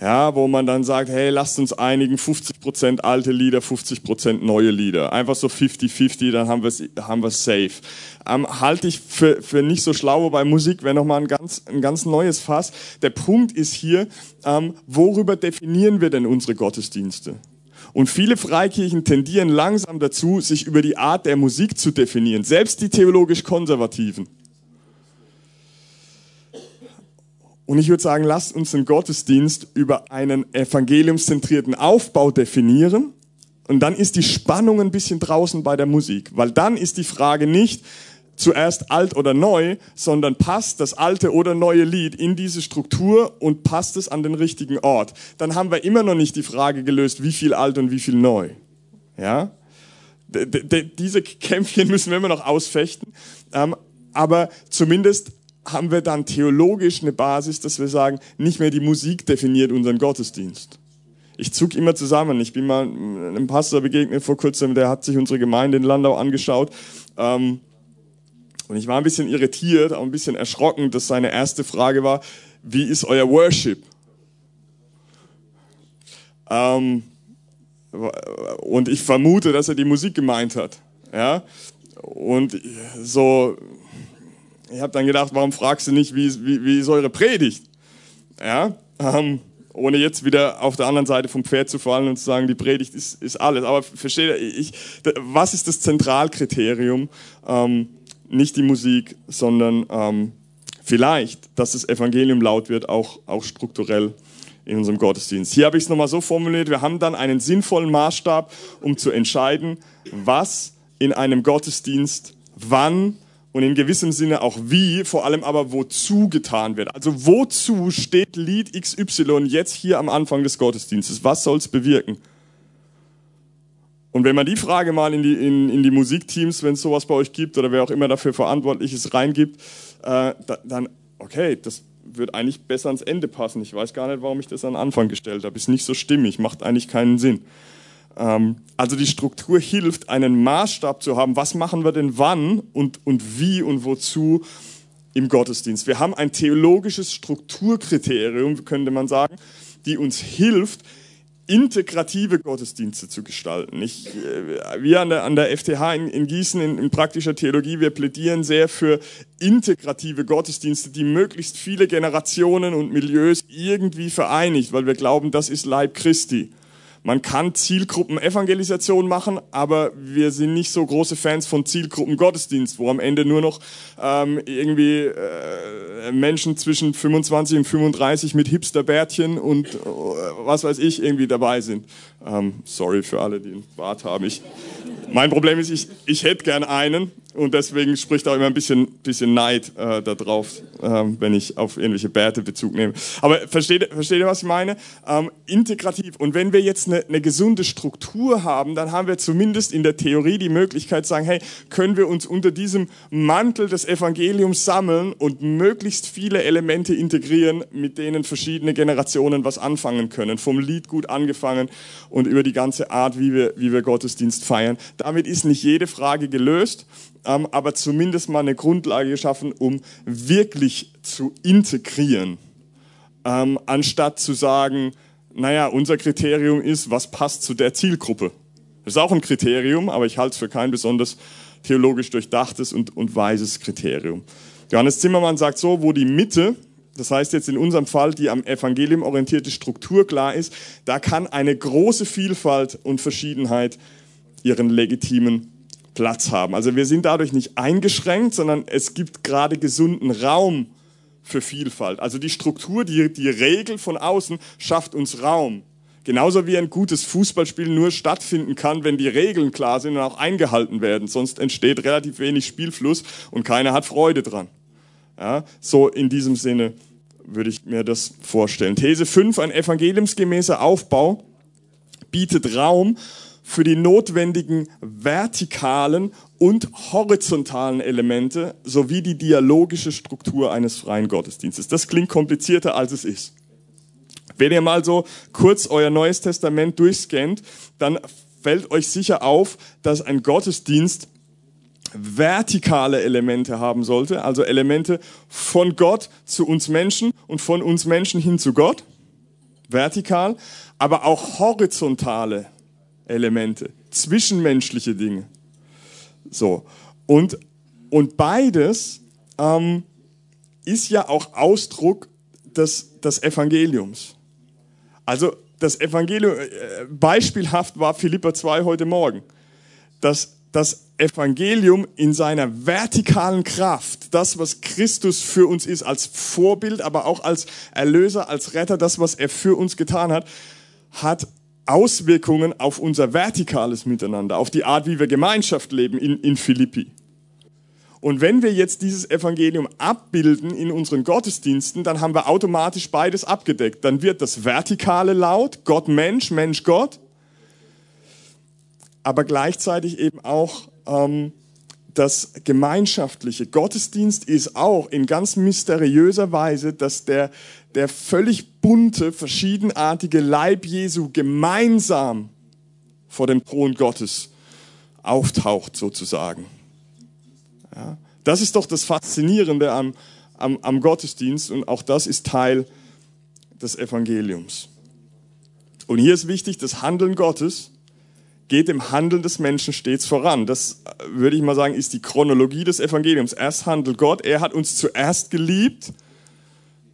ja, wo man dann sagt, hey, lasst uns einigen, 50% alte Lieder, 50% neue Lieder. Einfach so 50-50, dann haben wir es haben wir's safe. Ähm, halte ich für, für nicht so schlau, wobei Musik wäre nochmal ein ganz, ein ganz neues Fass. Der Punkt ist hier, ähm, worüber definieren wir denn unsere Gottesdienste? Und viele Freikirchen tendieren langsam dazu, sich über die Art der Musik zu definieren, selbst die theologisch Konservativen. Und ich würde sagen, lasst uns den Gottesdienst über einen evangeliumszentrierten Aufbau definieren. Und dann ist die Spannung ein bisschen draußen bei der Musik. Weil dann ist die Frage nicht zuerst alt oder neu, sondern passt das alte oder neue Lied in diese Struktur und passt es an den richtigen Ort. Dann haben wir immer noch nicht die Frage gelöst, wie viel alt und wie viel neu. Ja? diese Kämpfchen müssen wir immer noch ausfechten. Ähm, aber zumindest haben wir dann theologisch eine Basis, dass wir sagen, nicht mehr die Musik definiert unseren Gottesdienst. Ich zug immer zusammen. Ich bin mal einem Pastor begegnet vor kurzem, der hat sich unsere Gemeinde in Landau angeschaut. Ähm, und ich war ein bisschen irritiert, auch ein bisschen erschrocken, dass seine erste Frage war, wie ist euer Worship? Ähm, und ich vermute, dass er die Musik gemeint hat. Ja? Und so ich habe dann gedacht, warum fragst du nicht, wie, wie, wie ist eure Predigt? Ja, ähm, ohne jetzt wieder auf der anderen Seite vom Pferd zu fallen und zu sagen, die Predigt ist, ist alles. Aber versteht ich, was ist das Zentralkriterium? Ähm, nicht die Musik, sondern ähm, vielleicht, dass das Evangelium laut wird, auch, auch strukturell in unserem Gottesdienst. Hier habe ich es nochmal so formuliert, wir haben dann einen sinnvollen Maßstab, um zu entscheiden, was in einem Gottesdienst wann und in gewissem Sinne auch wie, vor allem aber wozu getan wird. Also wozu steht Lied XY jetzt hier am Anfang des Gottesdienstes? Was soll es bewirken? Und wenn man die Frage mal in die, in, in die Musikteams, wenn es sowas bei euch gibt oder wer auch immer dafür verantwortlich ist, reingibt, äh, da, dann, okay, das wird eigentlich besser ans Ende passen. Ich weiß gar nicht, warum ich das an Anfang gestellt habe. Ist nicht so stimmig, macht eigentlich keinen Sinn. Ähm, also die Struktur hilft, einen Maßstab zu haben, was machen wir denn wann und, und wie und wozu im Gottesdienst. Wir haben ein theologisches Strukturkriterium, könnte man sagen, die uns hilft, integrative Gottesdienste zu gestalten. Ich, äh, wir an der, an der FTH in, in Gießen in, in, praktischer Theologie, wir plädieren sehr für integrative Gottesdienste, die möglichst viele Generationen und Milieus irgendwie vereinigt, weil wir glauben, das ist Leib Christi. Man kann Zielgruppen-Evangelisation machen, aber wir sind nicht so große Fans von Zielgruppen-Gottesdienst, wo am Ende nur noch ähm, irgendwie äh, Menschen zwischen 25 und 35 mit Hipsterbärtchen und äh, was weiß ich irgendwie dabei sind. Ähm, sorry für alle, die einen Bart haben. Ich, mein Problem ist, ich, ich hätte gern einen und deswegen spricht auch immer ein bisschen, bisschen Neid äh, darauf, äh, wenn ich auf irgendwelche Bärte Bezug nehme. Aber versteht, versteht ihr, was ich meine? Ähm, integrativ. Und wenn wir jetzt eine, eine gesunde Struktur haben, dann haben wir zumindest in der Theorie die Möglichkeit zu sagen, hey, können wir uns unter diesem Mantel des Evangeliums sammeln und möglichst viele Elemente integrieren, mit denen verschiedene Generationen was anfangen können. Vom Lied gut angefangen und über die ganze Art, wie wir, wie wir Gottesdienst feiern. Damit ist nicht jede Frage gelöst, ähm, aber zumindest mal eine Grundlage geschaffen, um wirklich zu integrieren, ähm, anstatt zu sagen, naja, unser Kriterium ist, was passt zu der Zielgruppe. Das ist auch ein Kriterium, aber ich halte es für kein besonders theologisch durchdachtes und, und weises Kriterium. Johannes Zimmermann sagt so, wo die Mitte das heißt jetzt in unserem Fall die am Evangelium orientierte Struktur klar ist, da kann eine große Vielfalt und Verschiedenheit ihren legitimen Platz haben. Also wir sind dadurch nicht eingeschränkt, sondern es gibt gerade gesunden Raum für Vielfalt. Also die Struktur, die, die Regel von außen schafft uns Raum. Genauso wie ein gutes Fußballspiel nur stattfinden kann, wenn die Regeln klar sind und auch eingehalten werden. Sonst entsteht relativ wenig Spielfluss und keiner hat Freude dran. Ja, so in diesem Sinne würde ich mir das vorstellen. These 5, ein evangeliumsgemäßer Aufbau bietet Raum für die notwendigen vertikalen und horizontalen Elemente sowie die dialogische Struktur eines freien Gottesdienstes. Das klingt komplizierter, als es ist. Wenn ihr mal so kurz euer Neues Testament durchscannt, dann fällt euch sicher auf, dass ein Gottesdienst vertikale Elemente haben sollte, also Elemente von Gott zu uns Menschen und von uns Menschen hin zu Gott, vertikal, aber auch horizontale Elemente, zwischenmenschliche Dinge. So und und beides ähm, ist ja auch Ausdruck des, des Evangeliums. Also das Evangelium, äh, beispielhaft war Philippa 2 heute Morgen. Das, das Evangelium in seiner vertikalen Kraft, das, was Christus für uns ist, als Vorbild, aber auch als Erlöser, als Retter, das, was er für uns getan hat, hat Auswirkungen auf unser vertikales Miteinander, auf die Art, wie wir Gemeinschaft leben in, in Philippi. Und wenn wir jetzt dieses Evangelium abbilden in unseren Gottesdiensten, dann haben wir automatisch beides abgedeckt. Dann wird das Vertikale laut, Gott Mensch, Mensch Gott, aber gleichzeitig eben auch ähm, das gemeinschaftliche Gottesdienst ist auch in ganz mysteriöser Weise, dass der, der völlig bunte, verschiedenartige Leib Jesu gemeinsam vor dem Thron Gottes auftaucht sozusagen. Ja, das ist doch das Faszinierende am, am, am Gottesdienst und auch das ist Teil des Evangeliums. Und hier ist wichtig, das Handeln Gottes geht im Handeln des Menschen stets voran. Das äh, würde ich mal sagen, ist die Chronologie des Evangeliums. Erst handelt Gott, er hat uns zuerst geliebt,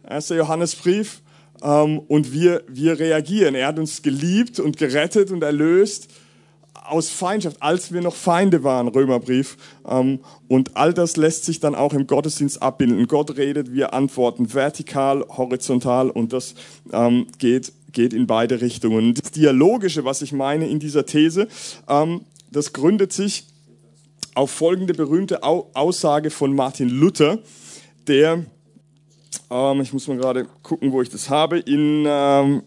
1. Johannesbrief, ähm, und wir, wir reagieren. Er hat uns geliebt und gerettet und erlöst aus Feindschaft, als wir noch Feinde waren, Römerbrief. Ähm, und all das lässt sich dann auch im Gottesdienst abbilden. Gott redet, wir antworten vertikal, horizontal und das ähm, geht geht in beide Richtungen. Das Dialogische, was ich meine in dieser These, ähm, das gründet sich auf folgende berühmte Aussage von Martin Luther, der, ähm, ich muss mal gerade gucken, wo ich das habe, in ähm,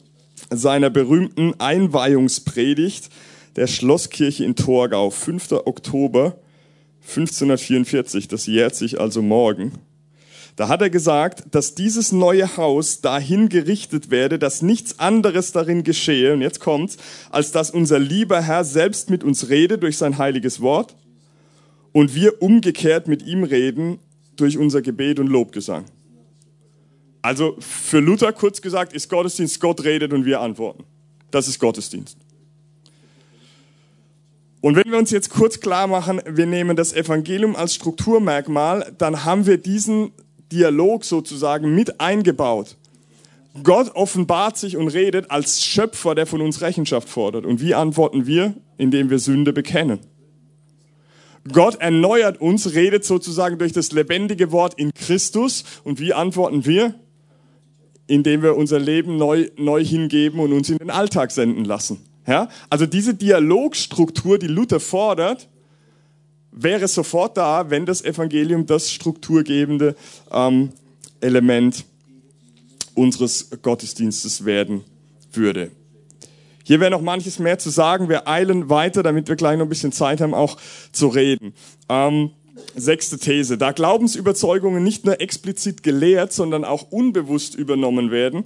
seiner berühmten Einweihungspredigt, der Schlosskirche in Torgau, 5. Oktober 1544, das jährt sich also morgen. Da hat er gesagt, dass dieses neue Haus dahin gerichtet werde, dass nichts anderes darin geschehe, und jetzt kommt's, als dass unser lieber Herr selbst mit uns rede durch sein heiliges Wort und wir umgekehrt mit ihm reden durch unser Gebet und Lobgesang. Also für Luther kurz gesagt ist Gottesdienst, Gott redet und wir antworten. Das ist Gottesdienst. Und wenn wir uns jetzt kurz klar machen, wir nehmen das Evangelium als Strukturmerkmal, dann haben wir diesen Dialog sozusagen mit eingebaut. Gott offenbart sich und redet als Schöpfer, der von uns Rechenschaft fordert. Und wie antworten wir? Indem wir Sünde bekennen. Gott erneuert uns, redet sozusagen durch das lebendige Wort in Christus. Und wie antworten wir? Indem wir unser Leben neu, neu hingeben und uns in den Alltag senden lassen. Ja? Also diese Dialogstruktur, die Luther fordert, wäre sofort da, wenn das Evangelium das strukturgebende ähm, Element unseres Gottesdienstes werden würde. Hier wäre noch manches mehr zu sagen. Wir eilen weiter, damit wir gleich noch ein bisschen Zeit haben, auch zu reden. Ähm, sechste These. Da Glaubensüberzeugungen nicht nur explizit gelehrt, sondern auch unbewusst übernommen werden,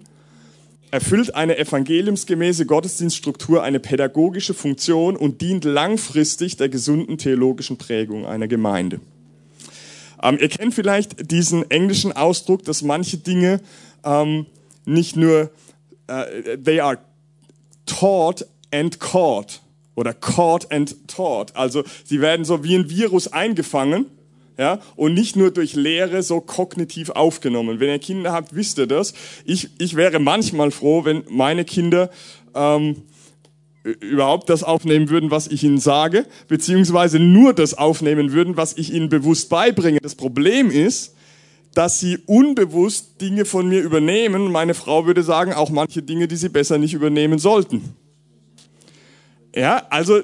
erfüllt eine evangeliumsgemäße Gottesdienststruktur eine pädagogische Funktion und dient langfristig der gesunden theologischen Prägung einer Gemeinde. Ähm, ihr kennt vielleicht diesen englischen Ausdruck, dass manche Dinge ähm, nicht nur äh, they are taught and caught oder caught and taught. Also sie werden so wie ein Virus eingefangen ja, und nicht nur durch Lehre so kognitiv aufgenommen. Wenn ihr Kinder habt, wisst ihr das. Ich, ich wäre manchmal froh, wenn meine Kinder ähm, überhaupt das aufnehmen würden, was ich ihnen sage, beziehungsweise nur das aufnehmen würden, was ich ihnen bewusst beibringe. Das Problem ist, dass sie unbewusst Dinge von mir übernehmen. Meine Frau würde sagen, auch manche Dinge, die sie besser nicht übernehmen sollten. Ja, also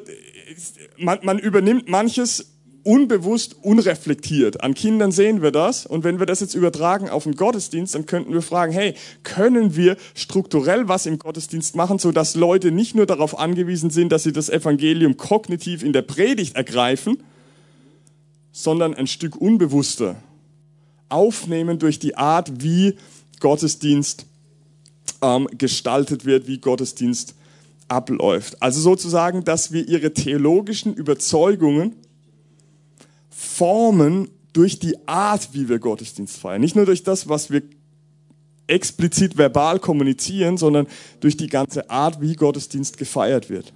man, man übernimmt manches unbewusst, unreflektiert. An Kindern sehen wir das. Und wenn wir das jetzt übertragen auf den Gottesdienst, dann könnten wir fragen, hey, können wir strukturell was im Gottesdienst machen, sodass Leute nicht nur darauf angewiesen sind, dass sie das Evangelium kognitiv in der Predigt ergreifen, sondern ein Stück unbewusster aufnehmen durch die Art, wie Gottesdienst ähm, gestaltet wird, wie Gottesdienst abläuft. Also sozusagen, dass wir ihre theologischen Überzeugungen formen durch die Art, wie wir Gottesdienst feiern. Nicht nur durch das, was wir explizit verbal kommunizieren, sondern durch die ganze Art, wie Gottesdienst gefeiert wird.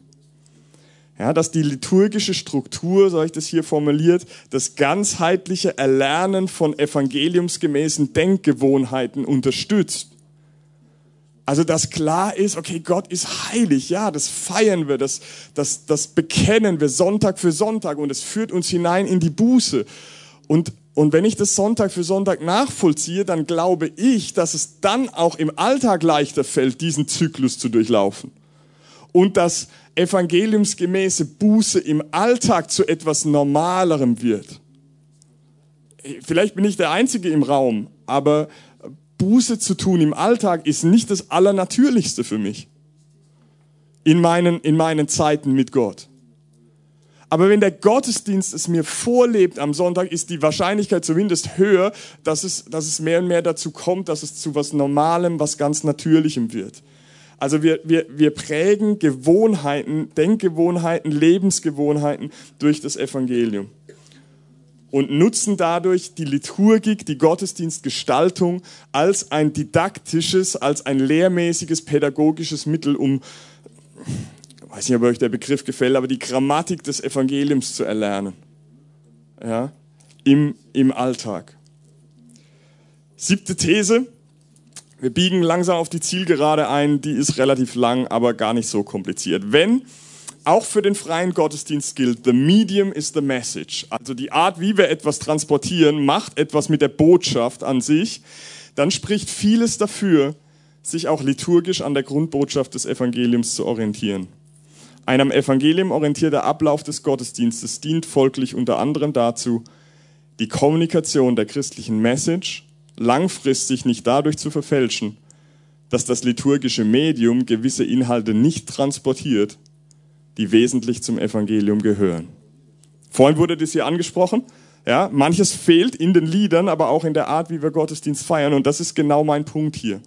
Ja, dass die liturgische Struktur, so habe ich das hier formuliert, das ganzheitliche Erlernen von evangeliumsgemäßen Denkgewohnheiten unterstützt. Also, dass klar ist, okay, Gott ist heilig, ja, das feiern wir, das, das, das bekennen wir Sonntag für Sonntag und es führt uns hinein in die Buße. Und, und wenn ich das Sonntag für Sonntag nachvollziehe, dann glaube ich, dass es dann auch im Alltag leichter fällt, diesen Zyklus zu durchlaufen. Und dass evangeliumsgemäße Buße im Alltag zu etwas Normalerem wird. Vielleicht bin ich der Einzige im Raum, aber Buße zu tun im Alltag ist nicht das Allernatürlichste für mich. In meinen, in meinen Zeiten mit Gott. Aber wenn der Gottesdienst es mir vorlebt am Sonntag, ist die Wahrscheinlichkeit zumindest höher, dass es, dass es mehr und mehr dazu kommt, dass es zu was Normalem, was ganz Natürlichem wird. Also wir, wir, wir prägen Gewohnheiten, Denkgewohnheiten, Lebensgewohnheiten durch das Evangelium und nutzen dadurch die Liturgik, die Gottesdienstgestaltung als ein didaktisches, als ein lehrmäßiges, pädagogisches Mittel, um, ich weiß nicht, ob euch der Begriff gefällt, aber die Grammatik des Evangeliums zu erlernen. Ja, im, im Alltag. Siebte These. Wir biegen langsam auf die Zielgerade ein, die ist relativ lang, aber gar nicht so kompliziert. Wenn auch für den freien Gottesdienst gilt, the medium is the message. Also die Art, wie wir etwas transportieren, macht etwas mit der Botschaft an sich. Dann spricht vieles dafür, sich auch liturgisch an der Grundbotschaft des Evangeliums zu orientieren. Ein am Evangelium orientierter Ablauf des Gottesdienstes dient folglich unter anderem dazu, die Kommunikation der christlichen Message langfristig nicht dadurch zu verfälschen, dass das liturgische Medium gewisse Inhalte nicht transportiert, die wesentlich zum Evangelium gehören. Vorhin wurde das hier angesprochen. Ja, manches fehlt in den Liedern, aber auch in der Art, wie wir Gottesdienst feiern. Und das ist genau mein Punkt hier.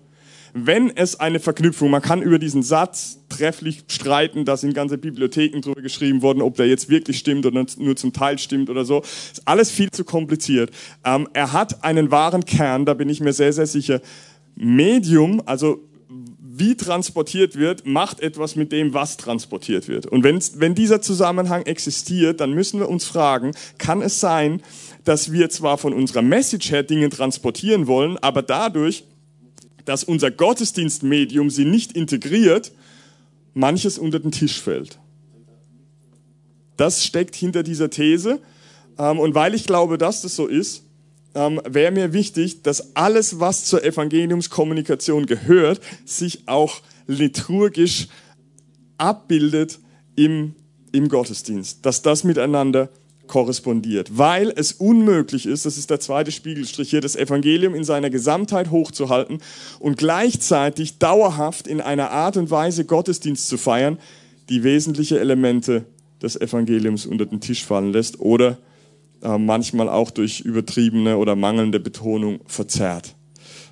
Wenn es eine Verknüpfung, man kann über diesen Satz trefflich streiten, da sind ganze Bibliotheken drüber geschrieben worden, ob der jetzt wirklich stimmt oder nur zum Teil stimmt oder so. Ist alles viel zu kompliziert. Ähm, er hat einen wahren Kern, da bin ich mir sehr, sehr sicher. Medium, also wie transportiert wird, macht etwas mit dem, was transportiert wird. Und wenn, wenn dieser Zusammenhang existiert, dann müssen wir uns fragen, kann es sein, dass wir zwar von unserer Message her Dinge transportieren wollen, aber dadurch, dass unser Gottesdienstmedium sie nicht integriert, manches unter den Tisch fällt. Das steckt hinter dieser These. Ähm, und weil ich glaube, dass das so ist, ähm, wäre mir wichtig, dass alles, was zur Evangeliumskommunikation gehört, sich auch liturgisch abbildet im, im Gottesdienst. Dass das miteinander korrespondiert, weil es unmöglich ist, das ist der zweite Spiegelstrich hier, das Evangelium in seiner Gesamtheit hochzuhalten und gleichzeitig dauerhaft in einer Art und Weise Gottesdienst zu feiern, die wesentliche Elemente des Evangeliums unter den Tisch fallen lässt oder äh, manchmal auch durch übertriebene oder mangelnde Betonung verzerrt.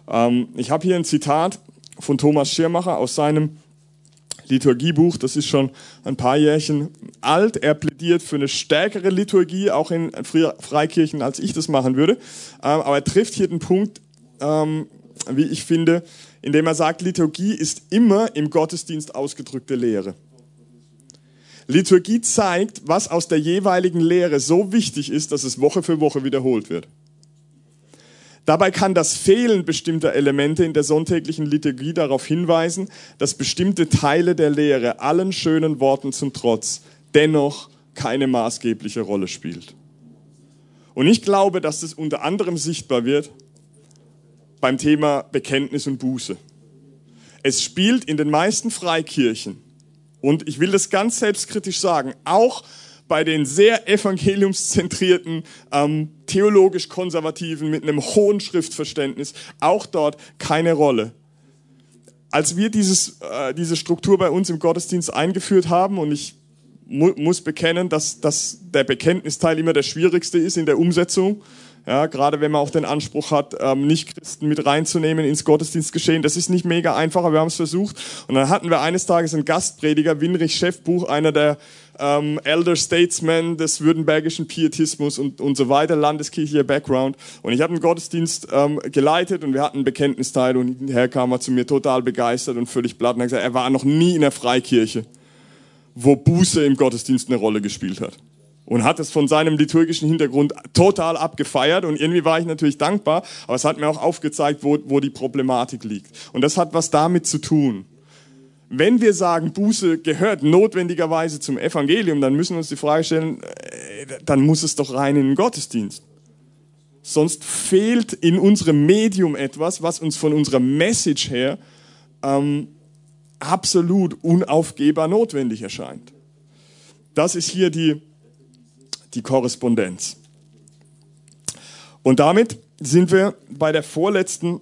Ähm, ich habe hier ein Zitat von Thomas Schirmacher aus seinem Liturgiebuch, das ist schon ein paar Jährchen alt. Er plädiert für eine stärkere Liturgie, auch in Freikirchen, als ich das machen würde. Ähm, aber er trifft hier den Punkt, ähm, wie ich finde, indem er sagt, Liturgie ist immer im Gottesdienst ausgedrückte Lehre. Liturgie zeigt, was aus der jeweiligen Lehre so wichtig ist, dass es Woche für Woche wiederholt wird. Dabei kann das Fehlen bestimmter Elemente in der sonntäglichen Liturgie darauf hinweisen, dass bestimmte Teile der Lehre allen schönen Worten zum Trotz dennoch keine maßgebliche Rolle spielt. Und ich glaube, dass das unter anderem sichtbar wird beim Thema Bekenntnis und Buße. Es spielt in den meisten Freikirchen, und ich will das ganz selbstkritisch sagen, auch bei den sehr evangeliumszentrierten, ähm, theologisch konservativen mit einem hohen Schriftverständnis auch dort keine Rolle. Als wir dieses, äh, diese Struktur bei uns im Gottesdienst eingeführt haben und ich mu muss bekennen, dass, dass der Bekenntnisteil immer der schwierigste ist in der Umsetzung, ja, gerade wenn man auch den Anspruch hat, ähm, Nicht-Christen mit reinzunehmen ins Gottesdienstgeschehen. Das ist nicht mega einfach, aber wir haben es versucht. Und dann hatten wir eines Tages einen Gastprediger, Winrich Schäffbuch, einer der ähm, Elder Statesmen des württembergischen Pietismus und, und so weiter, landeskirchlicher Background. Und ich habe einen Gottesdienst ähm, geleitet und wir hatten einen Bekenntnisteil und hinterher kam er zu mir total begeistert und völlig platt und hat gesagt, er war noch nie in der Freikirche, wo Buße im Gottesdienst eine Rolle gespielt hat und hat es von seinem liturgischen Hintergrund total abgefeiert und irgendwie war ich natürlich dankbar, aber es hat mir auch aufgezeigt, wo, wo die Problematik liegt. Und das hat was damit zu tun. Wenn wir sagen, Buße gehört notwendigerweise zum Evangelium, dann müssen wir uns die Frage stellen, äh, dann muss es doch rein in den Gottesdienst. Sonst fehlt in unserem Medium etwas, was uns von unserer Message her ähm, absolut unaufgehbar notwendig erscheint. Das ist hier die, die Korrespondenz. Und damit sind wir bei der vorletzten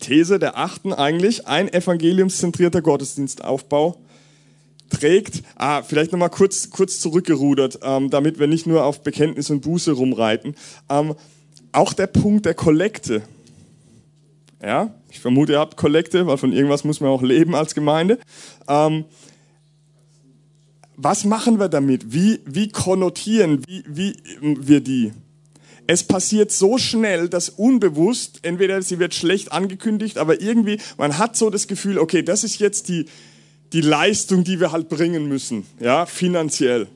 These, der achten eigentlich. Ein evangeliumszentrierter Gottesdienstaufbau trägt, ah, vielleicht nochmal kurz, kurz zurückgerudert, ähm, damit wir nicht nur auf Bekenntnis und Buße rumreiten. Ähm, auch der Punkt der Kollekte. Ja, ich vermute, ihr habt Kollekte, weil von irgendwas muss man auch leben als Gemeinde. Ähm, was machen wir damit? Wie, wie konnotieren wie, wie wir die? Es passiert so schnell, dass unbewusst, entweder sie wird schlecht angekündigt, aber irgendwie, man hat so das Gefühl, okay, das ist jetzt die, die Leistung, die wir halt bringen müssen, ja, finanziell.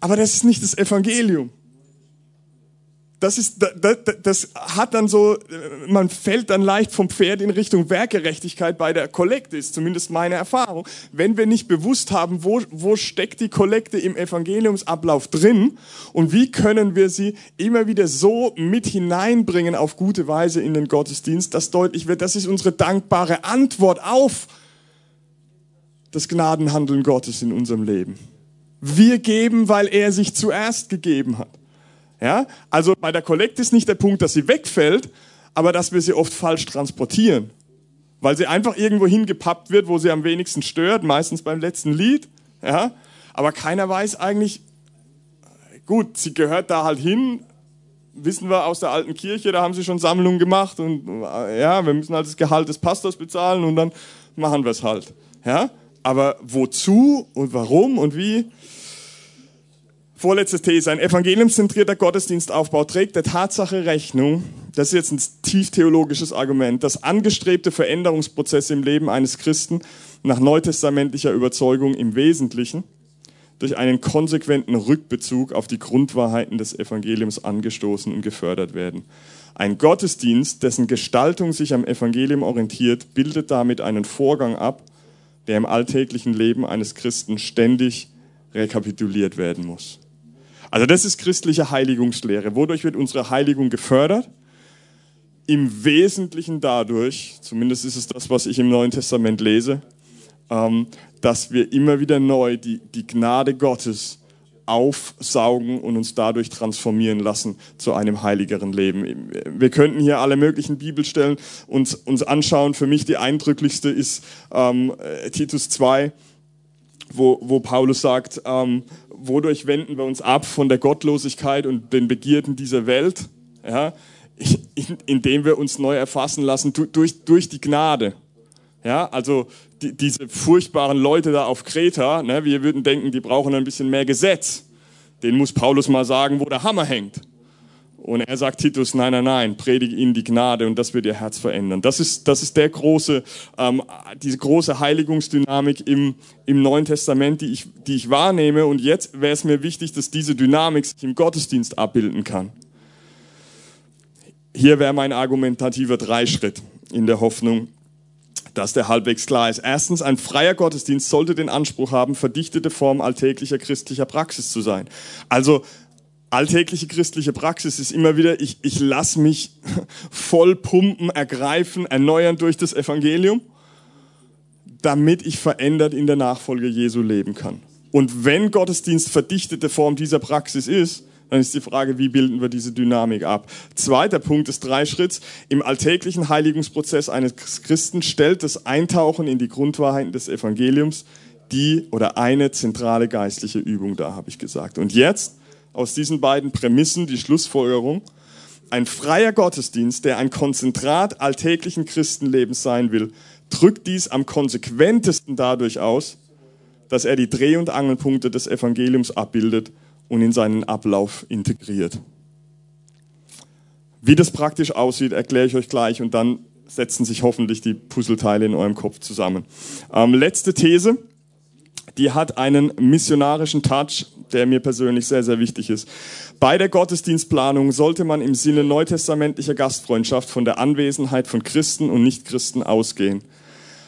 Aber das ist nicht das Evangelium das ist, das, das hat dann so, man fällt dann leicht vom Pferd in Richtung Werkgerechtigkeit bei der Kollekte, ist zumindest meine Erfahrung. Wenn wir nicht bewusst haben, wo, wo steckt die Kollekte im Evangeliumsablauf drin und wie können wir sie immer wieder so mit hineinbringen auf gute Weise in den Gottesdienst, dass deutlich wird, das ist unsere dankbare Antwort auf das Gnadenhandeln Gottes in unserem Leben. Wir geben, weil er sich zuerst gegeben hat. Ja? Also bei der Kollekte ist nicht der Punkt, dass sie wegfällt, aber dass wir sie oft falsch transportieren. weil sie einfach irgendwo hingepappt wird, wo sie am wenigsten stört, meistens beim letzten Lied. Ja? Aber keiner weiß eigentlich, gut, sie gehört da halt hin, wissen wir aus der alten Kirche, da haben sie schon Sammlungen gemacht und ja, wir müssen halt das Gehalt des Pastors bezahlen und dann machen wir es halt. Ja? Aber wozu und warum und wie? Vorletzte These. Ein evangeliumszentrierter Gottesdienstaufbau trägt der Tatsache Rechnung, das ist jetzt ein tief theologisches Argument, dass angestrebte Veränderungsprozesse im Leben eines Christen nach neutestamentlicher Überzeugung im Wesentlichen durch einen konsequenten Rückbezug auf die Grundwahrheiten des Evangeliums angestoßen und gefördert werden. Ein Gottesdienst, dessen Gestaltung sich am Evangelium orientiert, bildet damit einen Vorgang ab, der im alltäglichen Leben eines Christen ständig rekapituliert werden muss. Also das ist christliche Heiligungslehre. Wodurch wird unsere Heiligung gefördert? Im Wesentlichen dadurch, zumindest ist es das, was ich im Neuen Testament lese, ähm, dass wir immer wieder neu die, die Gnade Gottes aufsaugen und uns dadurch transformieren lassen zu einem heiligeren Leben. Wir könnten hier alle möglichen Bibelstellen uns, uns anschauen. Für mich die eindrücklichste ist ähm, Titus 2, wo, wo Paulus sagt, ähm, wodurch wenden wir uns ab von der Gottlosigkeit und den Begierden dieser Welt, ja, indem wir uns neu erfassen lassen durch, durch die Gnade. Ja, also die, diese furchtbaren Leute da auf Kreta, ne, wir würden denken, die brauchen ein bisschen mehr Gesetz. Den muss Paulus mal sagen, wo der Hammer hängt. Und er sagt Titus, nein, nein, nein, predige ihnen die Gnade und das wird ihr Herz verändern. Das ist, das ist der große, ähm, diese große Heiligungsdynamik im, im Neuen Testament, die ich, die ich wahrnehme. Und jetzt wäre es mir wichtig, dass diese Dynamik sich im Gottesdienst abbilden kann. Hier wäre mein argumentativer Dreischritt in der Hoffnung, dass der halbwegs klar ist. Erstens, ein freier Gottesdienst sollte den Anspruch haben, verdichtete Form alltäglicher christlicher Praxis zu sein. Also alltägliche christliche Praxis ist immer wieder, ich, ich lasse mich [LAUGHS] voll pumpen, ergreifen, erneuern durch das Evangelium, damit ich verändert in der Nachfolge Jesu leben kann. Und wenn Gottesdienst verdichtete Form dieser Praxis ist, dann ist die Frage, wie bilden wir diese Dynamik ab? Zweiter Punkt des Dreischritts. Im alltäglichen Heiligungsprozess eines Christen stellt das Eintauchen in die Grundwahrheiten des Evangeliums die oder eine zentrale geistliche Übung dar, habe ich gesagt. Und jetzt aus diesen beiden Prämissen die Schlussfolgerung. Ein freier Gottesdienst, der ein Konzentrat alltäglichen Christenlebens sein will, drückt dies am konsequentesten dadurch aus, dass er die Dreh- und Angelpunkte des Evangeliums abbildet und in seinen Ablauf integriert. Wie das praktisch aussieht, erkläre ich euch gleich und dann setzen sich hoffentlich die Puzzleteile in eurem Kopf zusammen. Ähm, letzte These, die hat einen missionarischen Touch, der mir persönlich sehr, sehr wichtig ist. Bei der Gottesdienstplanung sollte man im Sinne neutestamentlicher Gastfreundschaft von der Anwesenheit von Christen und Nichtchristen ausgehen.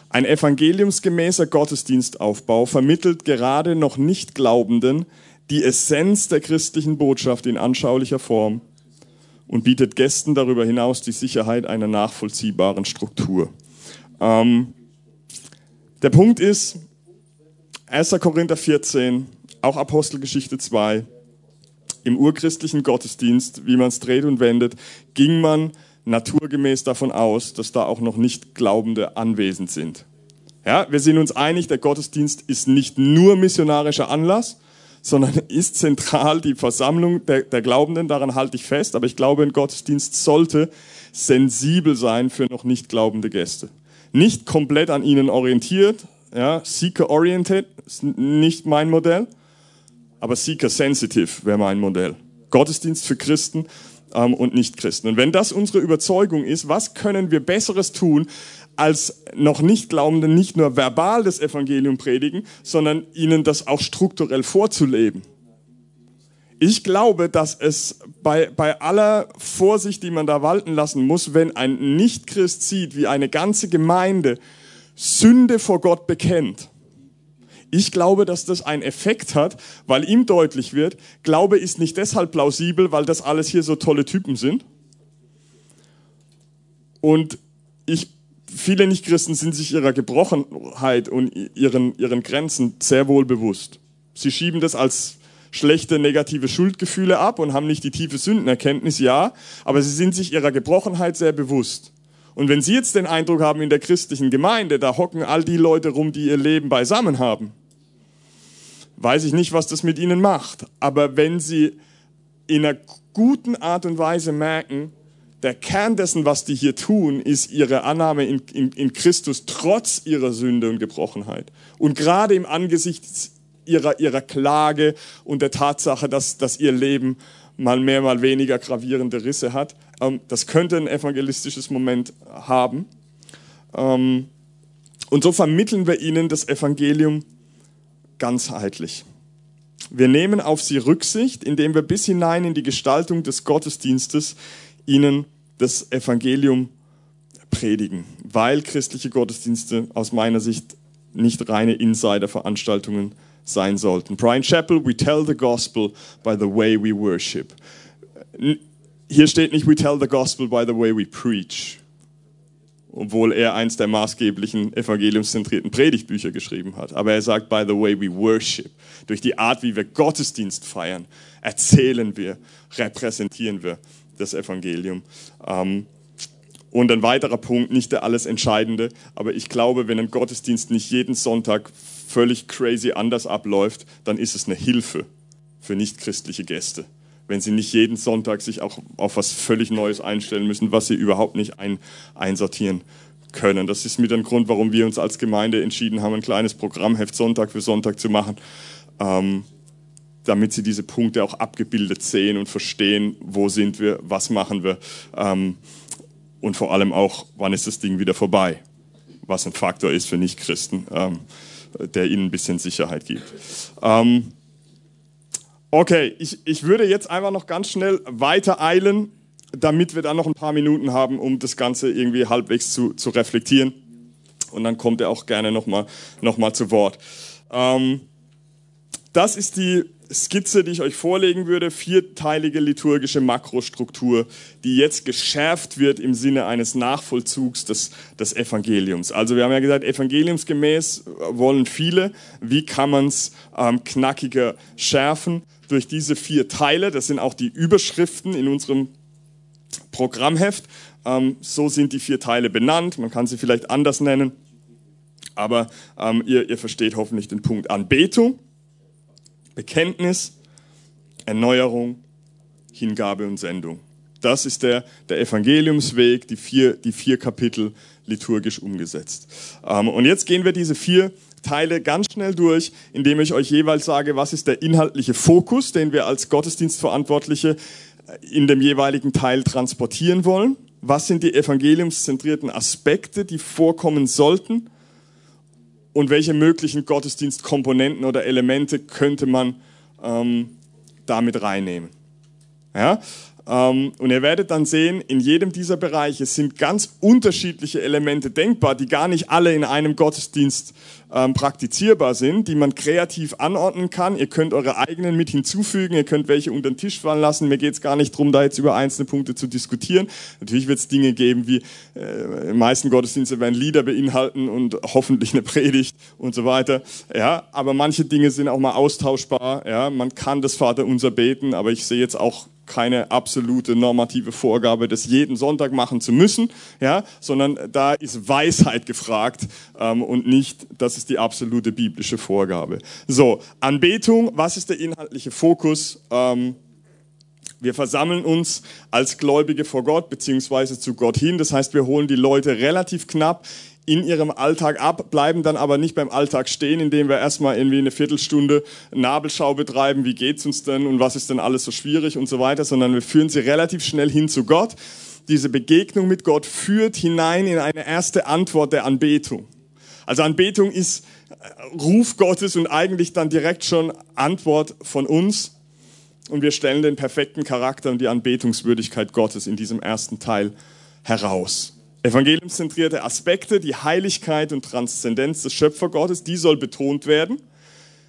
Ein evangeliumsgemäßer Gottesdienstaufbau vermittelt gerade noch Nichtglaubenden die Essenz der christlichen Botschaft in anschaulicher Form und bietet Gästen darüber hinaus die Sicherheit einer nachvollziehbaren Struktur. Ähm, der Punkt ist, 1. Korinther 14, auch Apostelgeschichte 2, im urchristlichen Gottesdienst, wie man es dreht und wendet, ging man naturgemäß davon aus, dass da auch noch nicht Glaubende anwesend sind. Ja, wir sind uns einig, der Gottesdienst ist nicht nur missionarischer Anlass, sondern [LAUGHS] ist zentral die Versammlung der, der Glaubenden, daran halte ich fest, aber ich glaube, ein Gottesdienst sollte sensibel sein für noch nicht glaubende Gäste. Nicht komplett an ihnen orientiert, ja, seeker-oriented ist nicht mein Modell, aber seeker-sensitive wäre mein Modell. Gottesdienst für Christen ähm, und Nicht-Christen. Und wenn das unsere Überzeugung ist, was können wir Besseres tun, als noch nicht Glaubenden nicht nur verbal das Evangelium predigen, sondern ihnen das auch strukturell vorzuleben. Ich glaube, dass es bei, bei aller Vorsicht, die man da walten lassen muss, wenn ein Nichtchrist sieht, wie eine ganze Gemeinde Sünde vor Gott bekennt, ich glaube, dass das einen Effekt hat, weil ihm deutlich wird, Glaube ist nicht deshalb plausibel, weil das alles hier so tolle Typen sind. Und ich viele Nichtchristen sind sich ihrer Gebrochenheit und ihren, ihren Grenzen sehr wohl bewusst. Sie schieben das als schlechte negative Schuldgefühle ab und haben nicht die tiefe Sündenerkenntnis, ja, aber sie sind sich ihrer Gebrochenheit sehr bewusst. Und wenn Sie jetzt den Eindruck haben, in der christlichen Gemeinde, da hocken all die Leute rum, die ihr Leben beisammen haben, weiß ich nicht, was das mit Ihnen macht. Aber wenn Sie in einer guten Art und Weise merken, der Kern dessen, was die hier tun, ist ihre Annahme in, in, in Christus trotz ihrer Sünde und Gebrochenheit. Und gerade im Angesicht ihrer, ihrer Klage und der Tatsache, dass, dass ihr Leben mal mehr, mal weniger gravierende Risse hat. Ähm, das könnte ein evangelistisches Moment haben. Ähm, und so vermitteln wir ihnen das Evangelium ganzheitlich. Wir nehmen auf sie Rücksicht, indem wir bis hinein in die Gestaltung des Gottesdienstes ihnen das Evangelium predigen, weil christliche Gottesdienste aus meiner Sicht nicht reine Insider-Veranstaltungen sein sollten. Brian Chappell, we tell the gospel by the way we worship. Hier steht nicht, we tell the gospel by the way we preach, obwohl er eins der maßgeblichen evangeliumszentrierten Predigtbücher geschrieben hat. Aber er sagt, by the way we worship. Durch die Art, wie wir Gottesdienst feiern, erzählen wir, repräsentieren wir das Evangelium. Ähm, und ein weiterer Punkt, nicht der alles Entscheidende, aber ich glaube, wenn ein Gottesdienst nicht jeden Sonntag völlig crazy anders abläuft, dann ist es eine Hilfe für nichtchristliche Gäste. Wenn sie nicht jeden Sonntag sich auch auf was völlig Neues einstellen müssen, was sie überhaupt nicht ein, einsortieren können. Das ist mit ein Grund, warum wir uns als Gemeinde entschieden haben, ein kleines Programmheft Sonntag für Sonntag zu machen. Ähm, damit sie diese Punkte auch abgebildet sehen und verstehen, wo sind wir, was machen wir ähm, und vor allem auch, wann ist das Ding wieder vorbei, was ein Faktor ist für Nichtchristen, ähm, der ihnen ein bisschen Sicherheit gibt. Ähm, okay, ich, ich würde jetzt einfach noch ganz schnell weiter eilen, damit wir dann noch ein paar Minuten haben, um das Ganze irgendwie halbwegs zu, zu reflektieren. Und dann kommt er auch gerne nochmal noch mal zu Wort. Ähm, das ist die Skizze, die ich euch vorlegen würde, vierteilige liturgische Makrostruktur, die jetzt geschärft wird im Sinne eines Nachvollzugs des, des Evangeliums. Also wir haben ja gesagt, evangeliumsgemäß wollen viele. Wie kann man es ähm, knackiger schärfen? Durch diese vier Teile, das sind auch die Überschriften in unserem Programmheft. Ähm, so sind die vier Teile benannt. Man kann sie vielleicht anders nennen. Aber ähm, ihr, ihr versteht hoffentlich den Punkt Anbetung Bekenntnis, Erneuerung, Hingabe und Sendung. Das ist der, der Evangeliumsweg, die vier, die vier Kapitel liturgisch umgesetzt. Ähm, und jetzt gehen wir diese vier Teile ganz schnell durch, indem ich euch jeweils sage, was ist der inhaltliche Fokus, den wir als Gottesdienstverantwortliche in dem jeweiligen Teil transportieren wollen. Was sind die evangeliumszentrierten Aspekte, die vorkommen sollten? Und welche möglichen Gottesdienstkomponenten oder Elemente könnte man ähm, damit reinnehmen. Ja? Ähm, und ihr werdet dann sehen, in jedem dieser Bereiche sind ganz unterschiedliche Elemente denkbar, die gar nicht alle in einem Gottesdienst ähm, praktizierbar sind, die man kreativ anordnen kann. Ihr könnt eure eigenen mit hinzufügen, ihr könnt welche unter den Tisch fallen lassen. Mir geht es gar nicht darum, da jetzt über einzelne Punkte zu diskutieren. Natürlich wird es Dinge geben, wie äh, in meisten Gottesdienste werden Lieder beinhalten und hoffentlich eine Predigt und so weiter. Ja, aber manche Dinge sind auch mal austauschbar. Ja, man kann das Vaterunser beten, aber ich sehe jetzt auch keine absolute normative Vorgabe, das jeden Sonntag machen zu müssen, ja, sondern da ist Weisheit gefragt ähm, und nicht, das ist die absolute biblische Vorgabe. So, Anbetung, was ist der inhaltliche Fokus? Ähm, wir versammeln uns als Gläubige vor Gott beziehungsweise zu Gott hin. Das heißt, wir holen die Leute relativ knapp in ihrem Alltag ab, bleiben dann aber nicht beim Alltag stehen, indem wir erstmal irgendwie eine Viertelstunde Nabelschau betreiben, wie geht's uns denn und was ist denn alles so schwierig und so weiter, sondern wir führen sie relativ schnell hin zu Gott. Diese Begegnung mit Gott führt hinein in eine erste Antwort der Anbetung. Also Anbetung ist äh, Ruf Gottes und eigentlich dann direkt schon Antwort von uns. Und wir stellen den perfekten Charakter und die Anbetungswürdigkeit Gottes in diesem ersten Teil heraus. Evangeliumszentrierte Aspekte, die Heiligkeit und Transzendenz des Schöpfergottes, die soll betont werden.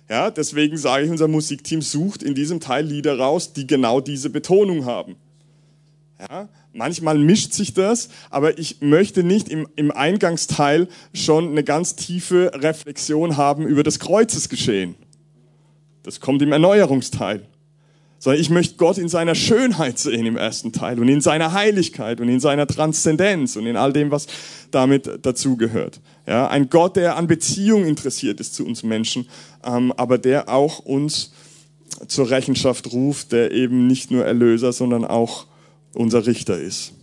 Ja, deswegen sage ich, unser Musikteam sucht in diesem Teil Lieder raus, die genau diese Betonung haben. Ja, manchmal mischt sich das, aber ich möchte nicht im, im Eingangsteil schon eine ganz tiefe Reflexion haben über das Kreuzesgeschehen. Das kommt im Erneuerungsteil. Sondern ich möchte Gott in seiner Schönheit sehen im ersten Teil und in seiner Heiligkeit und in seiner Transzendenz und in all dem, was damit dazugehört. Ja, ein Gott, der an Beziehung interessiert ist zu uns Menschen, ähm, aber der auch uns zur Rechenschaft ruft, der eben nicht nur Erlöser, sondern auch unser Richter ist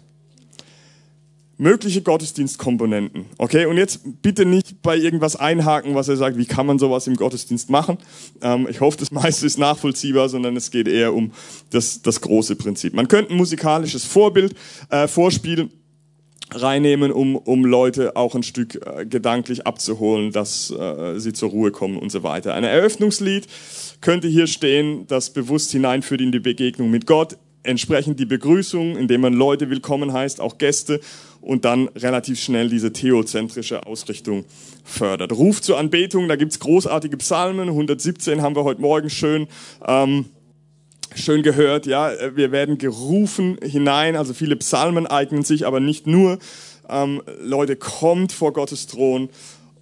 mögliche Gottesdienstkomponenten. Okay, und jetzt bitte nicht bei irgendwas einhaken, was er sagt, wie kann man sowas im Gottesdienst machen. Ähm, ich hoffe, das [LAUGHS] meiste ist nachvollziehbar, sondern es geht eher um das, das große Prinzip. Man könnte ein musikalisches Vorbild äh, vorspielen reinnehmen, um, um Leute auch ein Stück äh, gedanklich abzuholen, dass äh, sie zur Ruhe kommen und so weiter. Ein Eröffnungslied könnte hier stehen, das bewusst hineinführt in die Begegnung mit Gott, entsprechend die Begrüßung, indem man Leute willkommen heißt, auch Gäste und dann relativ schnell diese theozentrische Ausrichtung fördert. Ruf zur Anbetung, da gibt's großartige Psalmen, 117 haben wir heute Morgen schön, ähm, schön gehört. Ja, Wir werden gerufen hinein, also viele Psalmen eignen sich, aber nicht nur. Ähm, Leute, kommt vor Gottes Thron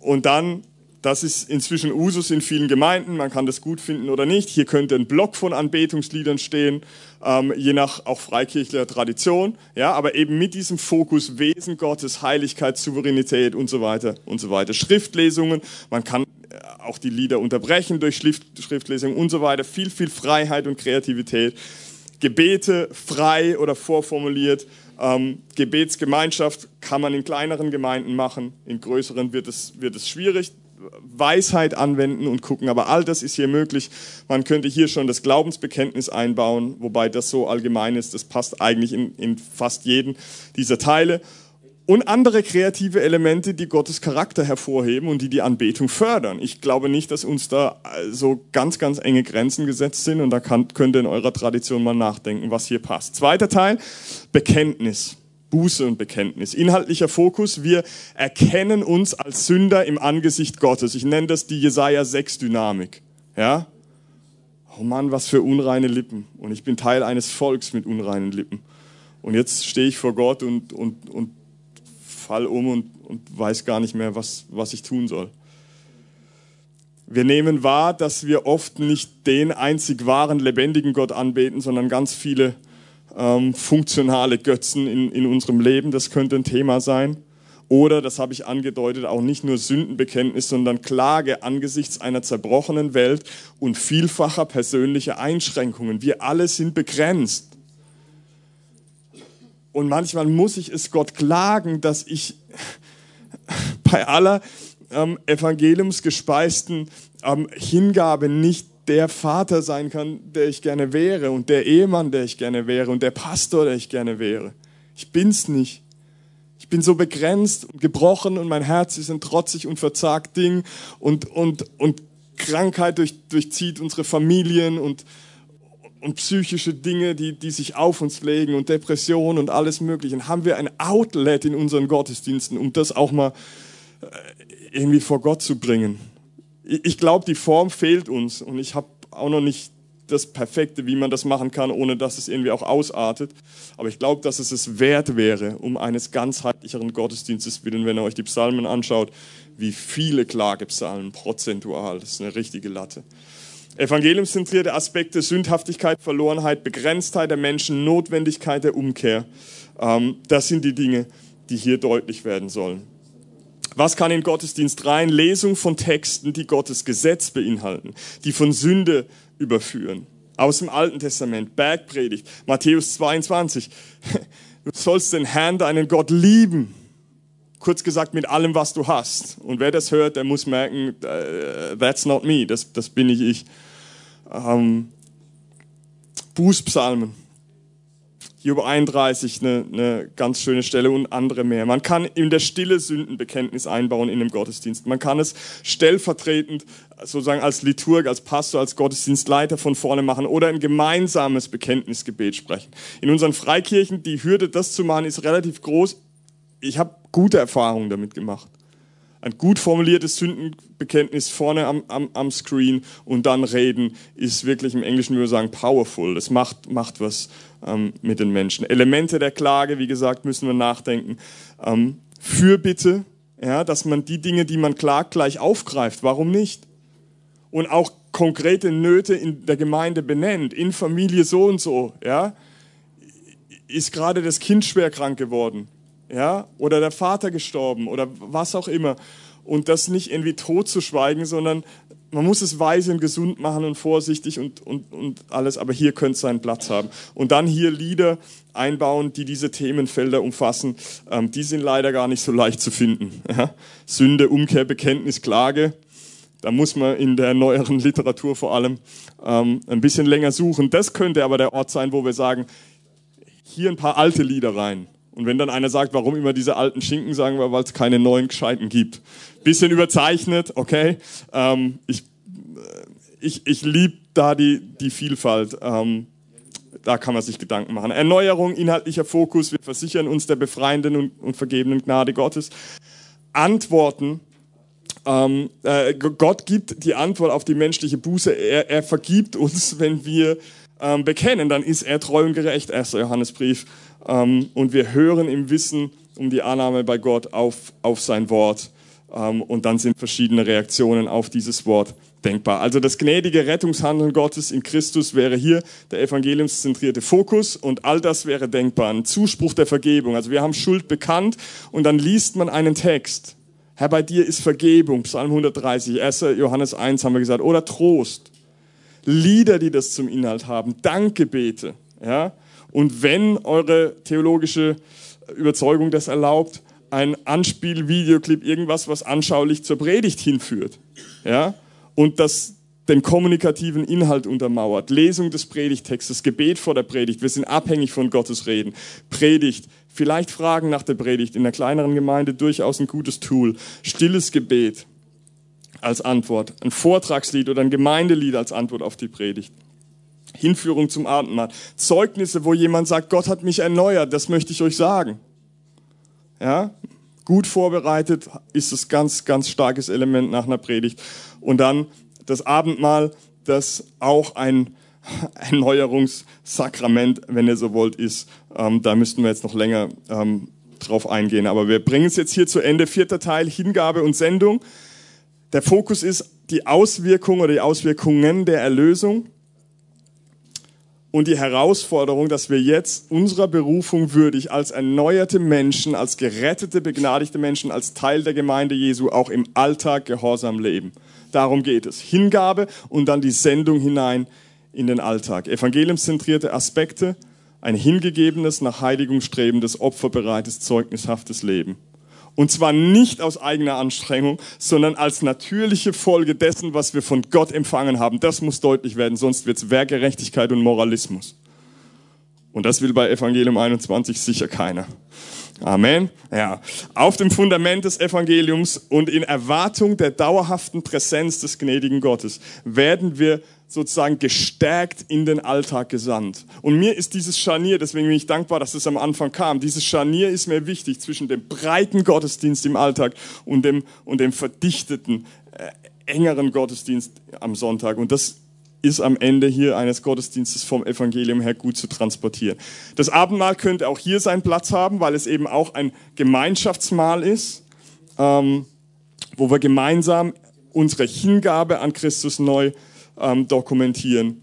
und dann das ist inzwischen Usus in vielen Gemeinden. Man kann das gut finden oder nicht. Hier könnte ein Block von Anbetungsliedern stehen, ähm, je nach auch freikirchlicher Tradition. Ja, aber eben mit diesem Fokus Wesen Gottes, Heiligkeit, Souveränität und so weiter und so weiter. Schriftlesungen. Man kann äh, auch die Lieder unterbrechen durch Schrift, Schriftlesungen und so weiter. Viel, viel Freiheit und Kreativität. Gebete frei oder vorformuliert. Ähm, Gebetsgemeinschaft kann man in kleineren Gemeinden machen, in größeren wird es, wird es schwierig. Weisheit anwenden und gucken. Aber all das ist hier möglich. Man könnte hier schon das Glaubensbekenntnis einbauen, wobei das so allgemein ist. Das passt eigentlich in, in fast jeden dieser Teile. Und andere kreative Elemente, die Gottes Charakter hervorheben und die die Anbetung fördern. Ich glaube nicht, dass uns da so ganz, ganz enge Grenzen gesetzt sind. Und da kann, könnt ihr in eurer Tradition mal nachdenken, was hier passt. Zweiter Teil, Bekenntnis. Buße und Bekenntnis. Inhaltlicher Fokus, wir erkennen uns als Sünder im Angesicht Gottes. Ich nenne das die Jesaja 6 Dynamik. Ja? Oh Mann, was für unreine Lippen. Und ich bin Teil eines Volks mit unreinen Lippen. Und jetzt stehe ich vor Gott und, und, und fall um und, und weiß gar nicht mehr, was, was ich tun soll. Wir nehmen wahr, dass wir oft nicht den einzig wahren, lebendigen Gott anbeten, sondern ganz viele ähm, funktionale Götzen in, in unserem Leben, das könnte ein Thema sein. Oder, das habe ich angedeutet, auch nicht nur Sündenbekenntnis, sondern Klage angesichts einer zerbrochenen Welt und vielfacher persönlicher Einschränkungen. Wir alle sind begrenzt. Und manchmal muss ich es Gott klagen, dass ich [LAUGHS] bei aller ähm, evangeliumsgespeisten ähm, Hingabe nicht der Vater sein kann, der ich gerne wäre und der Ehemann, der ich gerne wäre und der Pastor, der ich gerne wäre. Ich bin's nicht. Ich bin so begrenzt und gebrochen und mein Herz ist ein trotzig und verzagt Ding und, und, und Krankheit durch, durchzieht unsere Familien und, und psychische Dinge, die, die sich auf uns legen und Depressionen und alles Mögliche. Und haben wir ein Outlet in unseren Gottesdiensten, um das auch mal äh, irgendwie vor Gott zu bringen ich glaube, die Form fehlt uns und ich habe auch noch nicht das Perfekte, wie man das machen kann, ohne dass es irgendwie auch ausartet. Aber ich glaube, dass es es wert wäre, um eines ganzheitlicheren Gottesdienstes willen, wenn ihr euch die Psalmen anschaut, wie viele Klagepsalmen prozentual, das ist eine richtige Latte. Evangeliumszentrierte Aspekte, Sündhaftigkeit, Verlorenheit, Begrenztheit der Menschen, Notwendigkeit der Umkehr. Ähm, das sind die Dinge, die hier deutlich werden sollen. Was kann in Gottesdienst rein? Lesung von Texten, die Gottes Gesetz beinhalten, die von Sünde überführen. Aus dem Alten Testament, Bergpredigt, Matthäus 22. Du sollst den Herrn, deinen Gott lieben. Kurz gesagt, mit allem, was du hast. Und wer das hört, der muss merken, uh, that's not me, das, das bin nicht ich. Ähm, Bußpsalmen. Job 31, eine, eine ganz schöne Stelle und andere mehr. Man kann in der Stille Sündenbekenntnis einbauen in dem Gottesdienst. Man kann es stellvertretend sozusagen als Liturg, als Pastor, als Gottesdienstleiter von vorne machen oder ein gemeinsames Bekenntnisgebet sprechen. In unseren Freikirchen, die Hürde, das zu machen, ist relativ groß. Ich habe gute Erfahrungen damit gemacht ein gut formuliertes Sündenbekenntnis vorne am, am, am Screen und dann reden ist wirklich im Englischen würde ich sagen powerful. Das macht, macht was ähm, mit den Menschen. Elemente der Klage, wie gesagt, müssen wir nachdenken. Ähm, Fürbitte, ja, dass man die Dinge, die man klagt, gleich aufgreift. Warum nicht? Und auch konkrete Nöte in der Gemeinde benennt, in Familie so und so, ja, ist gerade das Kind schwer krank geworden, ja, oder der Vater gestorben oder was auch immer. Und das nicht irgendwie tot zu schweigen, sondern man muss es weise und gesund machen und vorsichtig und, und, und alles, aber hier könnte es seinen Platz haben. Und dann hier Lieder einbauen, die diese Themenfelder umfassen. Ähm, die sind leider gar nicht so leicht zu finden. Ja? Sünde, Umkehr, Bekenntnis, Klage. Da muss man in der neueren Literatur vor allem ähm, ein bisschen länger suchen. Das könnte aber der Ort sein, wo wir sagen, hier ein paar alte Lieder rein. Und wenn dann einer sagt, warum immer diese alten Schinken, sagen wir, weil es keine neuen Gescheiten gibt. Bisschen überzeichnet, okay. Ähm, ich äh, ich, ich liebe da die, die Vielfalt. Ähm, da kann man sich Gedanken machen. Erneuerung, inhaltlicher Fokus, wir versichern uns der befreienden und, und vergebenen Gnade Gottes. Antworten, ähm, äh, Gott gibt die Antwort auf die menschliche Buße. Er, er vergibt uns, [LAUGHS] wenn wir ähm, bekennen, dann ist er treu und gerecht, 1. Johannesbrief. Ähm, und wir hören im Wissen um die Annahme bei Gott auf, auf sein Wort. Ähm, und dann sind verschiedene Reaktionen auf dieses Wort denkbar. Also das gnädige Rettungshandeln Gottes in Christus wäre hier der evangeliumszentrierte Fokus und all das wäre denkbar. Ein Zuspruch der Vergebung. Also wir haben Schuld bekannt und dann liest man einen Text. Herr, bei dir ist Vergebung, Psalm 130, 1. Johannes 1 haben wir gesagt, oder Trost. Lieder, die das zum Inhalt haben, Dankgebete. Ja? Und wenn eure theologische Überzeugung das erlaubt, ein Anspielvideoclip, irgendwas, was anschaulich zur Predigt hinführt. Ja? Und das den kommunikativen Inhalt untermauert. Lesung des Predigtextes, Gebet vor der Predigt. Wir sind abhängig von Gottes Reden. Predigt, vielleicht Fragen nach der Predigt. In einer kleineren Gemeinde durchaus ein gutes Tool. Stilles Gebet als Antwort. Ein Vortragslied oder ein Gemeindelied als Antwort auf die Predigt. Hinführung zum Abendmahl. Zeugnisse, wo jemand sagt, Gott hat mich erneuert, das möchte ich euch sagen. Ja, gut vorbereitet ist das ganz, ganz starkes Element nach einer Predigt. Und dann das Abendmahl, das auch ein [LAUGHS] Erneuerungssakrament, wenn ihr so wollt, ist. Ähm, da müssten wir jetzt noch länger ähm, drauf eingehen. Aber wir bringen es jetzt hier zu Ende. Vierter Teil, Hingabe und Sendung. Der Fokus ist die Auswirkung oder die Auswirkungen der Erlösung und die Herausforderung, dass wir jetzt unserer Berufung würdig als erneuerte Menschen, als gerettete, begnadigte Menschen, als Teil der Gemeinde Jesu auch im Alltag gehorsam leben. Darum geht es. Hingabe und dann die Sendung hinein in den Alltag. Evangeliumszentrierte Aspekte, ein hingegebenes, nach Heiligung strebendes, opferbereites, zeugnishaftes Leben. Und zwar nicht aus eigener Anstrengung, sondern als natürliche Folge dessen, was wir von Gott empfangen haben. Das muss deutlich werden, sonst wird es Werkgerechtigkeit und Moralismus. Und das will bei Evangelium 21 sicher keiner. Amen. Ja. Auf dem Fundament des Evangeliums und in Erwartung der dauerhaften Präsenz des gnädigen Gottes werden wir sozusagen gestärkt in den Alltag gesandt. Und mir ist dieses Scharnier, deswegen bin ich dankbar, dass es am Anfang kam, dieses Scharnier ist mir wichtig zwischen dem breiten Gottesdienst im Alltag und dem, und dem verdichteten, äh, engeren Gottesdienst am Sonntag. Und das ist am Ende hier eines Gottesdienstes vom Evangelium her gut zu transportieren. Das Abendmahl könnte auch hier seinen Platz haben, weil es eben auch ein Gemeinschaftsmahl ist, ähm, wo wir gemeinsam unsere Hingabe an Christus neu ähm, dokumentieren.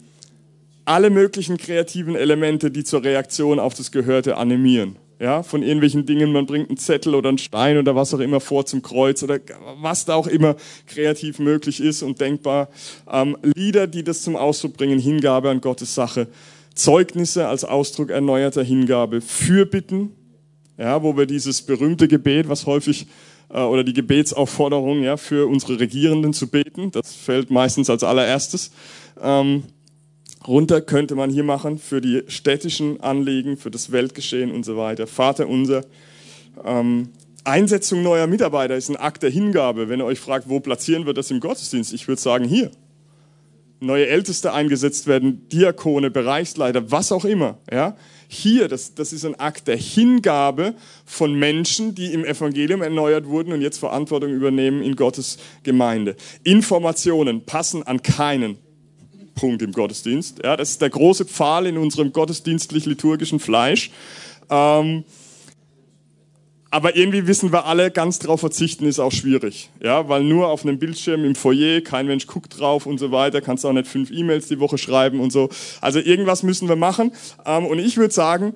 Alle möglichen kreativen Elemente, die zur Reaktion auf das Gehörte animieren. Ja, von irgendwelchen Dingen, man bringt einen Zettel oder einen Stein oder was auch immer vor zum Kreuz oder was da auch immer kreativ möglich ist und denkbar. Ähm, Lieder, die das zum Ausdruck bringen, Hingabe an Gottes Sache. Zeugnisse als Ausdruck erneuerter Hingabe. Fürbitten, ja, wo wir dieses berühmte Gebet, was häufig äh, oder die Gebetsaufforderung, ja, für unsere Regierenden zu beten. Das fällt meistens als allererstes. Ähm, runter könnte man hier machen für die städtischen Anliegen, für das Weltgeschehen und so weiter. Vater unser. Ähm, Einsetzung neuer Mitarbeiter ist ein Akt der Hingabe. Wenn ihr euch fragt, wo platzieren wir das im Gottesdienst? Ich würde sagen, hier. Neue Älteste eingesetzt werden, Diakone, Bereichsleiter, was auch immer. Ja? Hier, das, das ist ein Akt der Hingabe von Menschen, die im Evangelium erneuert wurden und jetzt Verantwortung übernehmen in Gottes Gemeinde. Informationen passen an keinen Punkt im Gottesdienst. Ja, das ist der große Pfahl in unserem gottesdienstlich-liturgischen Fleisch. Ähm, aber irgendwie wissen wir alle, ganz drauf verzichten ist auch schwierig. Ja, weil nur auf einem Bildschirm im Foyer, kein Mensch guckt drauf und so weiter, kannst auch nicht fünf E-Mails die Woche schreiben und so. Also irgendwas müssen wir machen. Ähm, und ich würde sagen,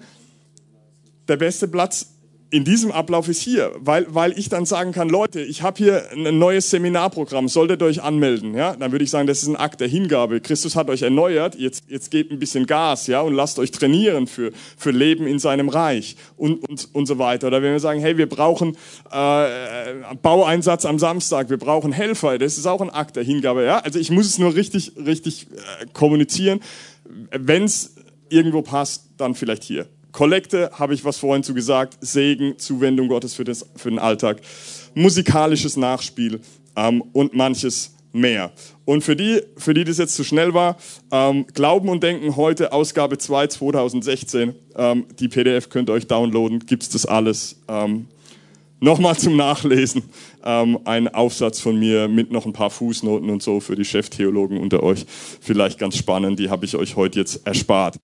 der beste Platz in diesem Ablauf ist hier, weil, weil ich dann sagen kann, Leute, ich habe hier ein neues Seminarprogramm, solltet ihr euch anmelden, ja? Dann würde ich sagen, das ist ein Akt der Hingabe. Christus hat euch erneuert, jetzt, jetzt gebt ein bisschen Gas, ja, und lasst euch trainieren für, für Leben in seinem Reich und, und, und so weiter. Oder wenn wir sagen, hey, wir brauchen äh, Baueinsatz am Samstag, wir brauchen Helfer, das ist auch ein Akt der Hingabe, ja? Also ich muss es nur richtig, richtig äh, kommunizieren. Wenn es irgendwo passt, dann vielleicht hier. Kollekte, habe ich was vorhin zu gesagt, Segen, Zuwendung Gottes für, das, für den Alltag, musikalisches Nachspiel ähm, und manches mehr. Und für die, für die das jetzt zu schnell war, ähm, Glauben und Denken heute, Ausgabe 2 2016, ähm, die PDF könnt ihr euch downloaden, gibt es das alles. Ähm, Nochmal zum Nachlesen, ähm, ein Aufsatz von mir mit noch ein paar Fußnoten und so für die Cheftheologen unter euch. Vielleicht ganz spannend, die habe ich euch heute jetzt erspart.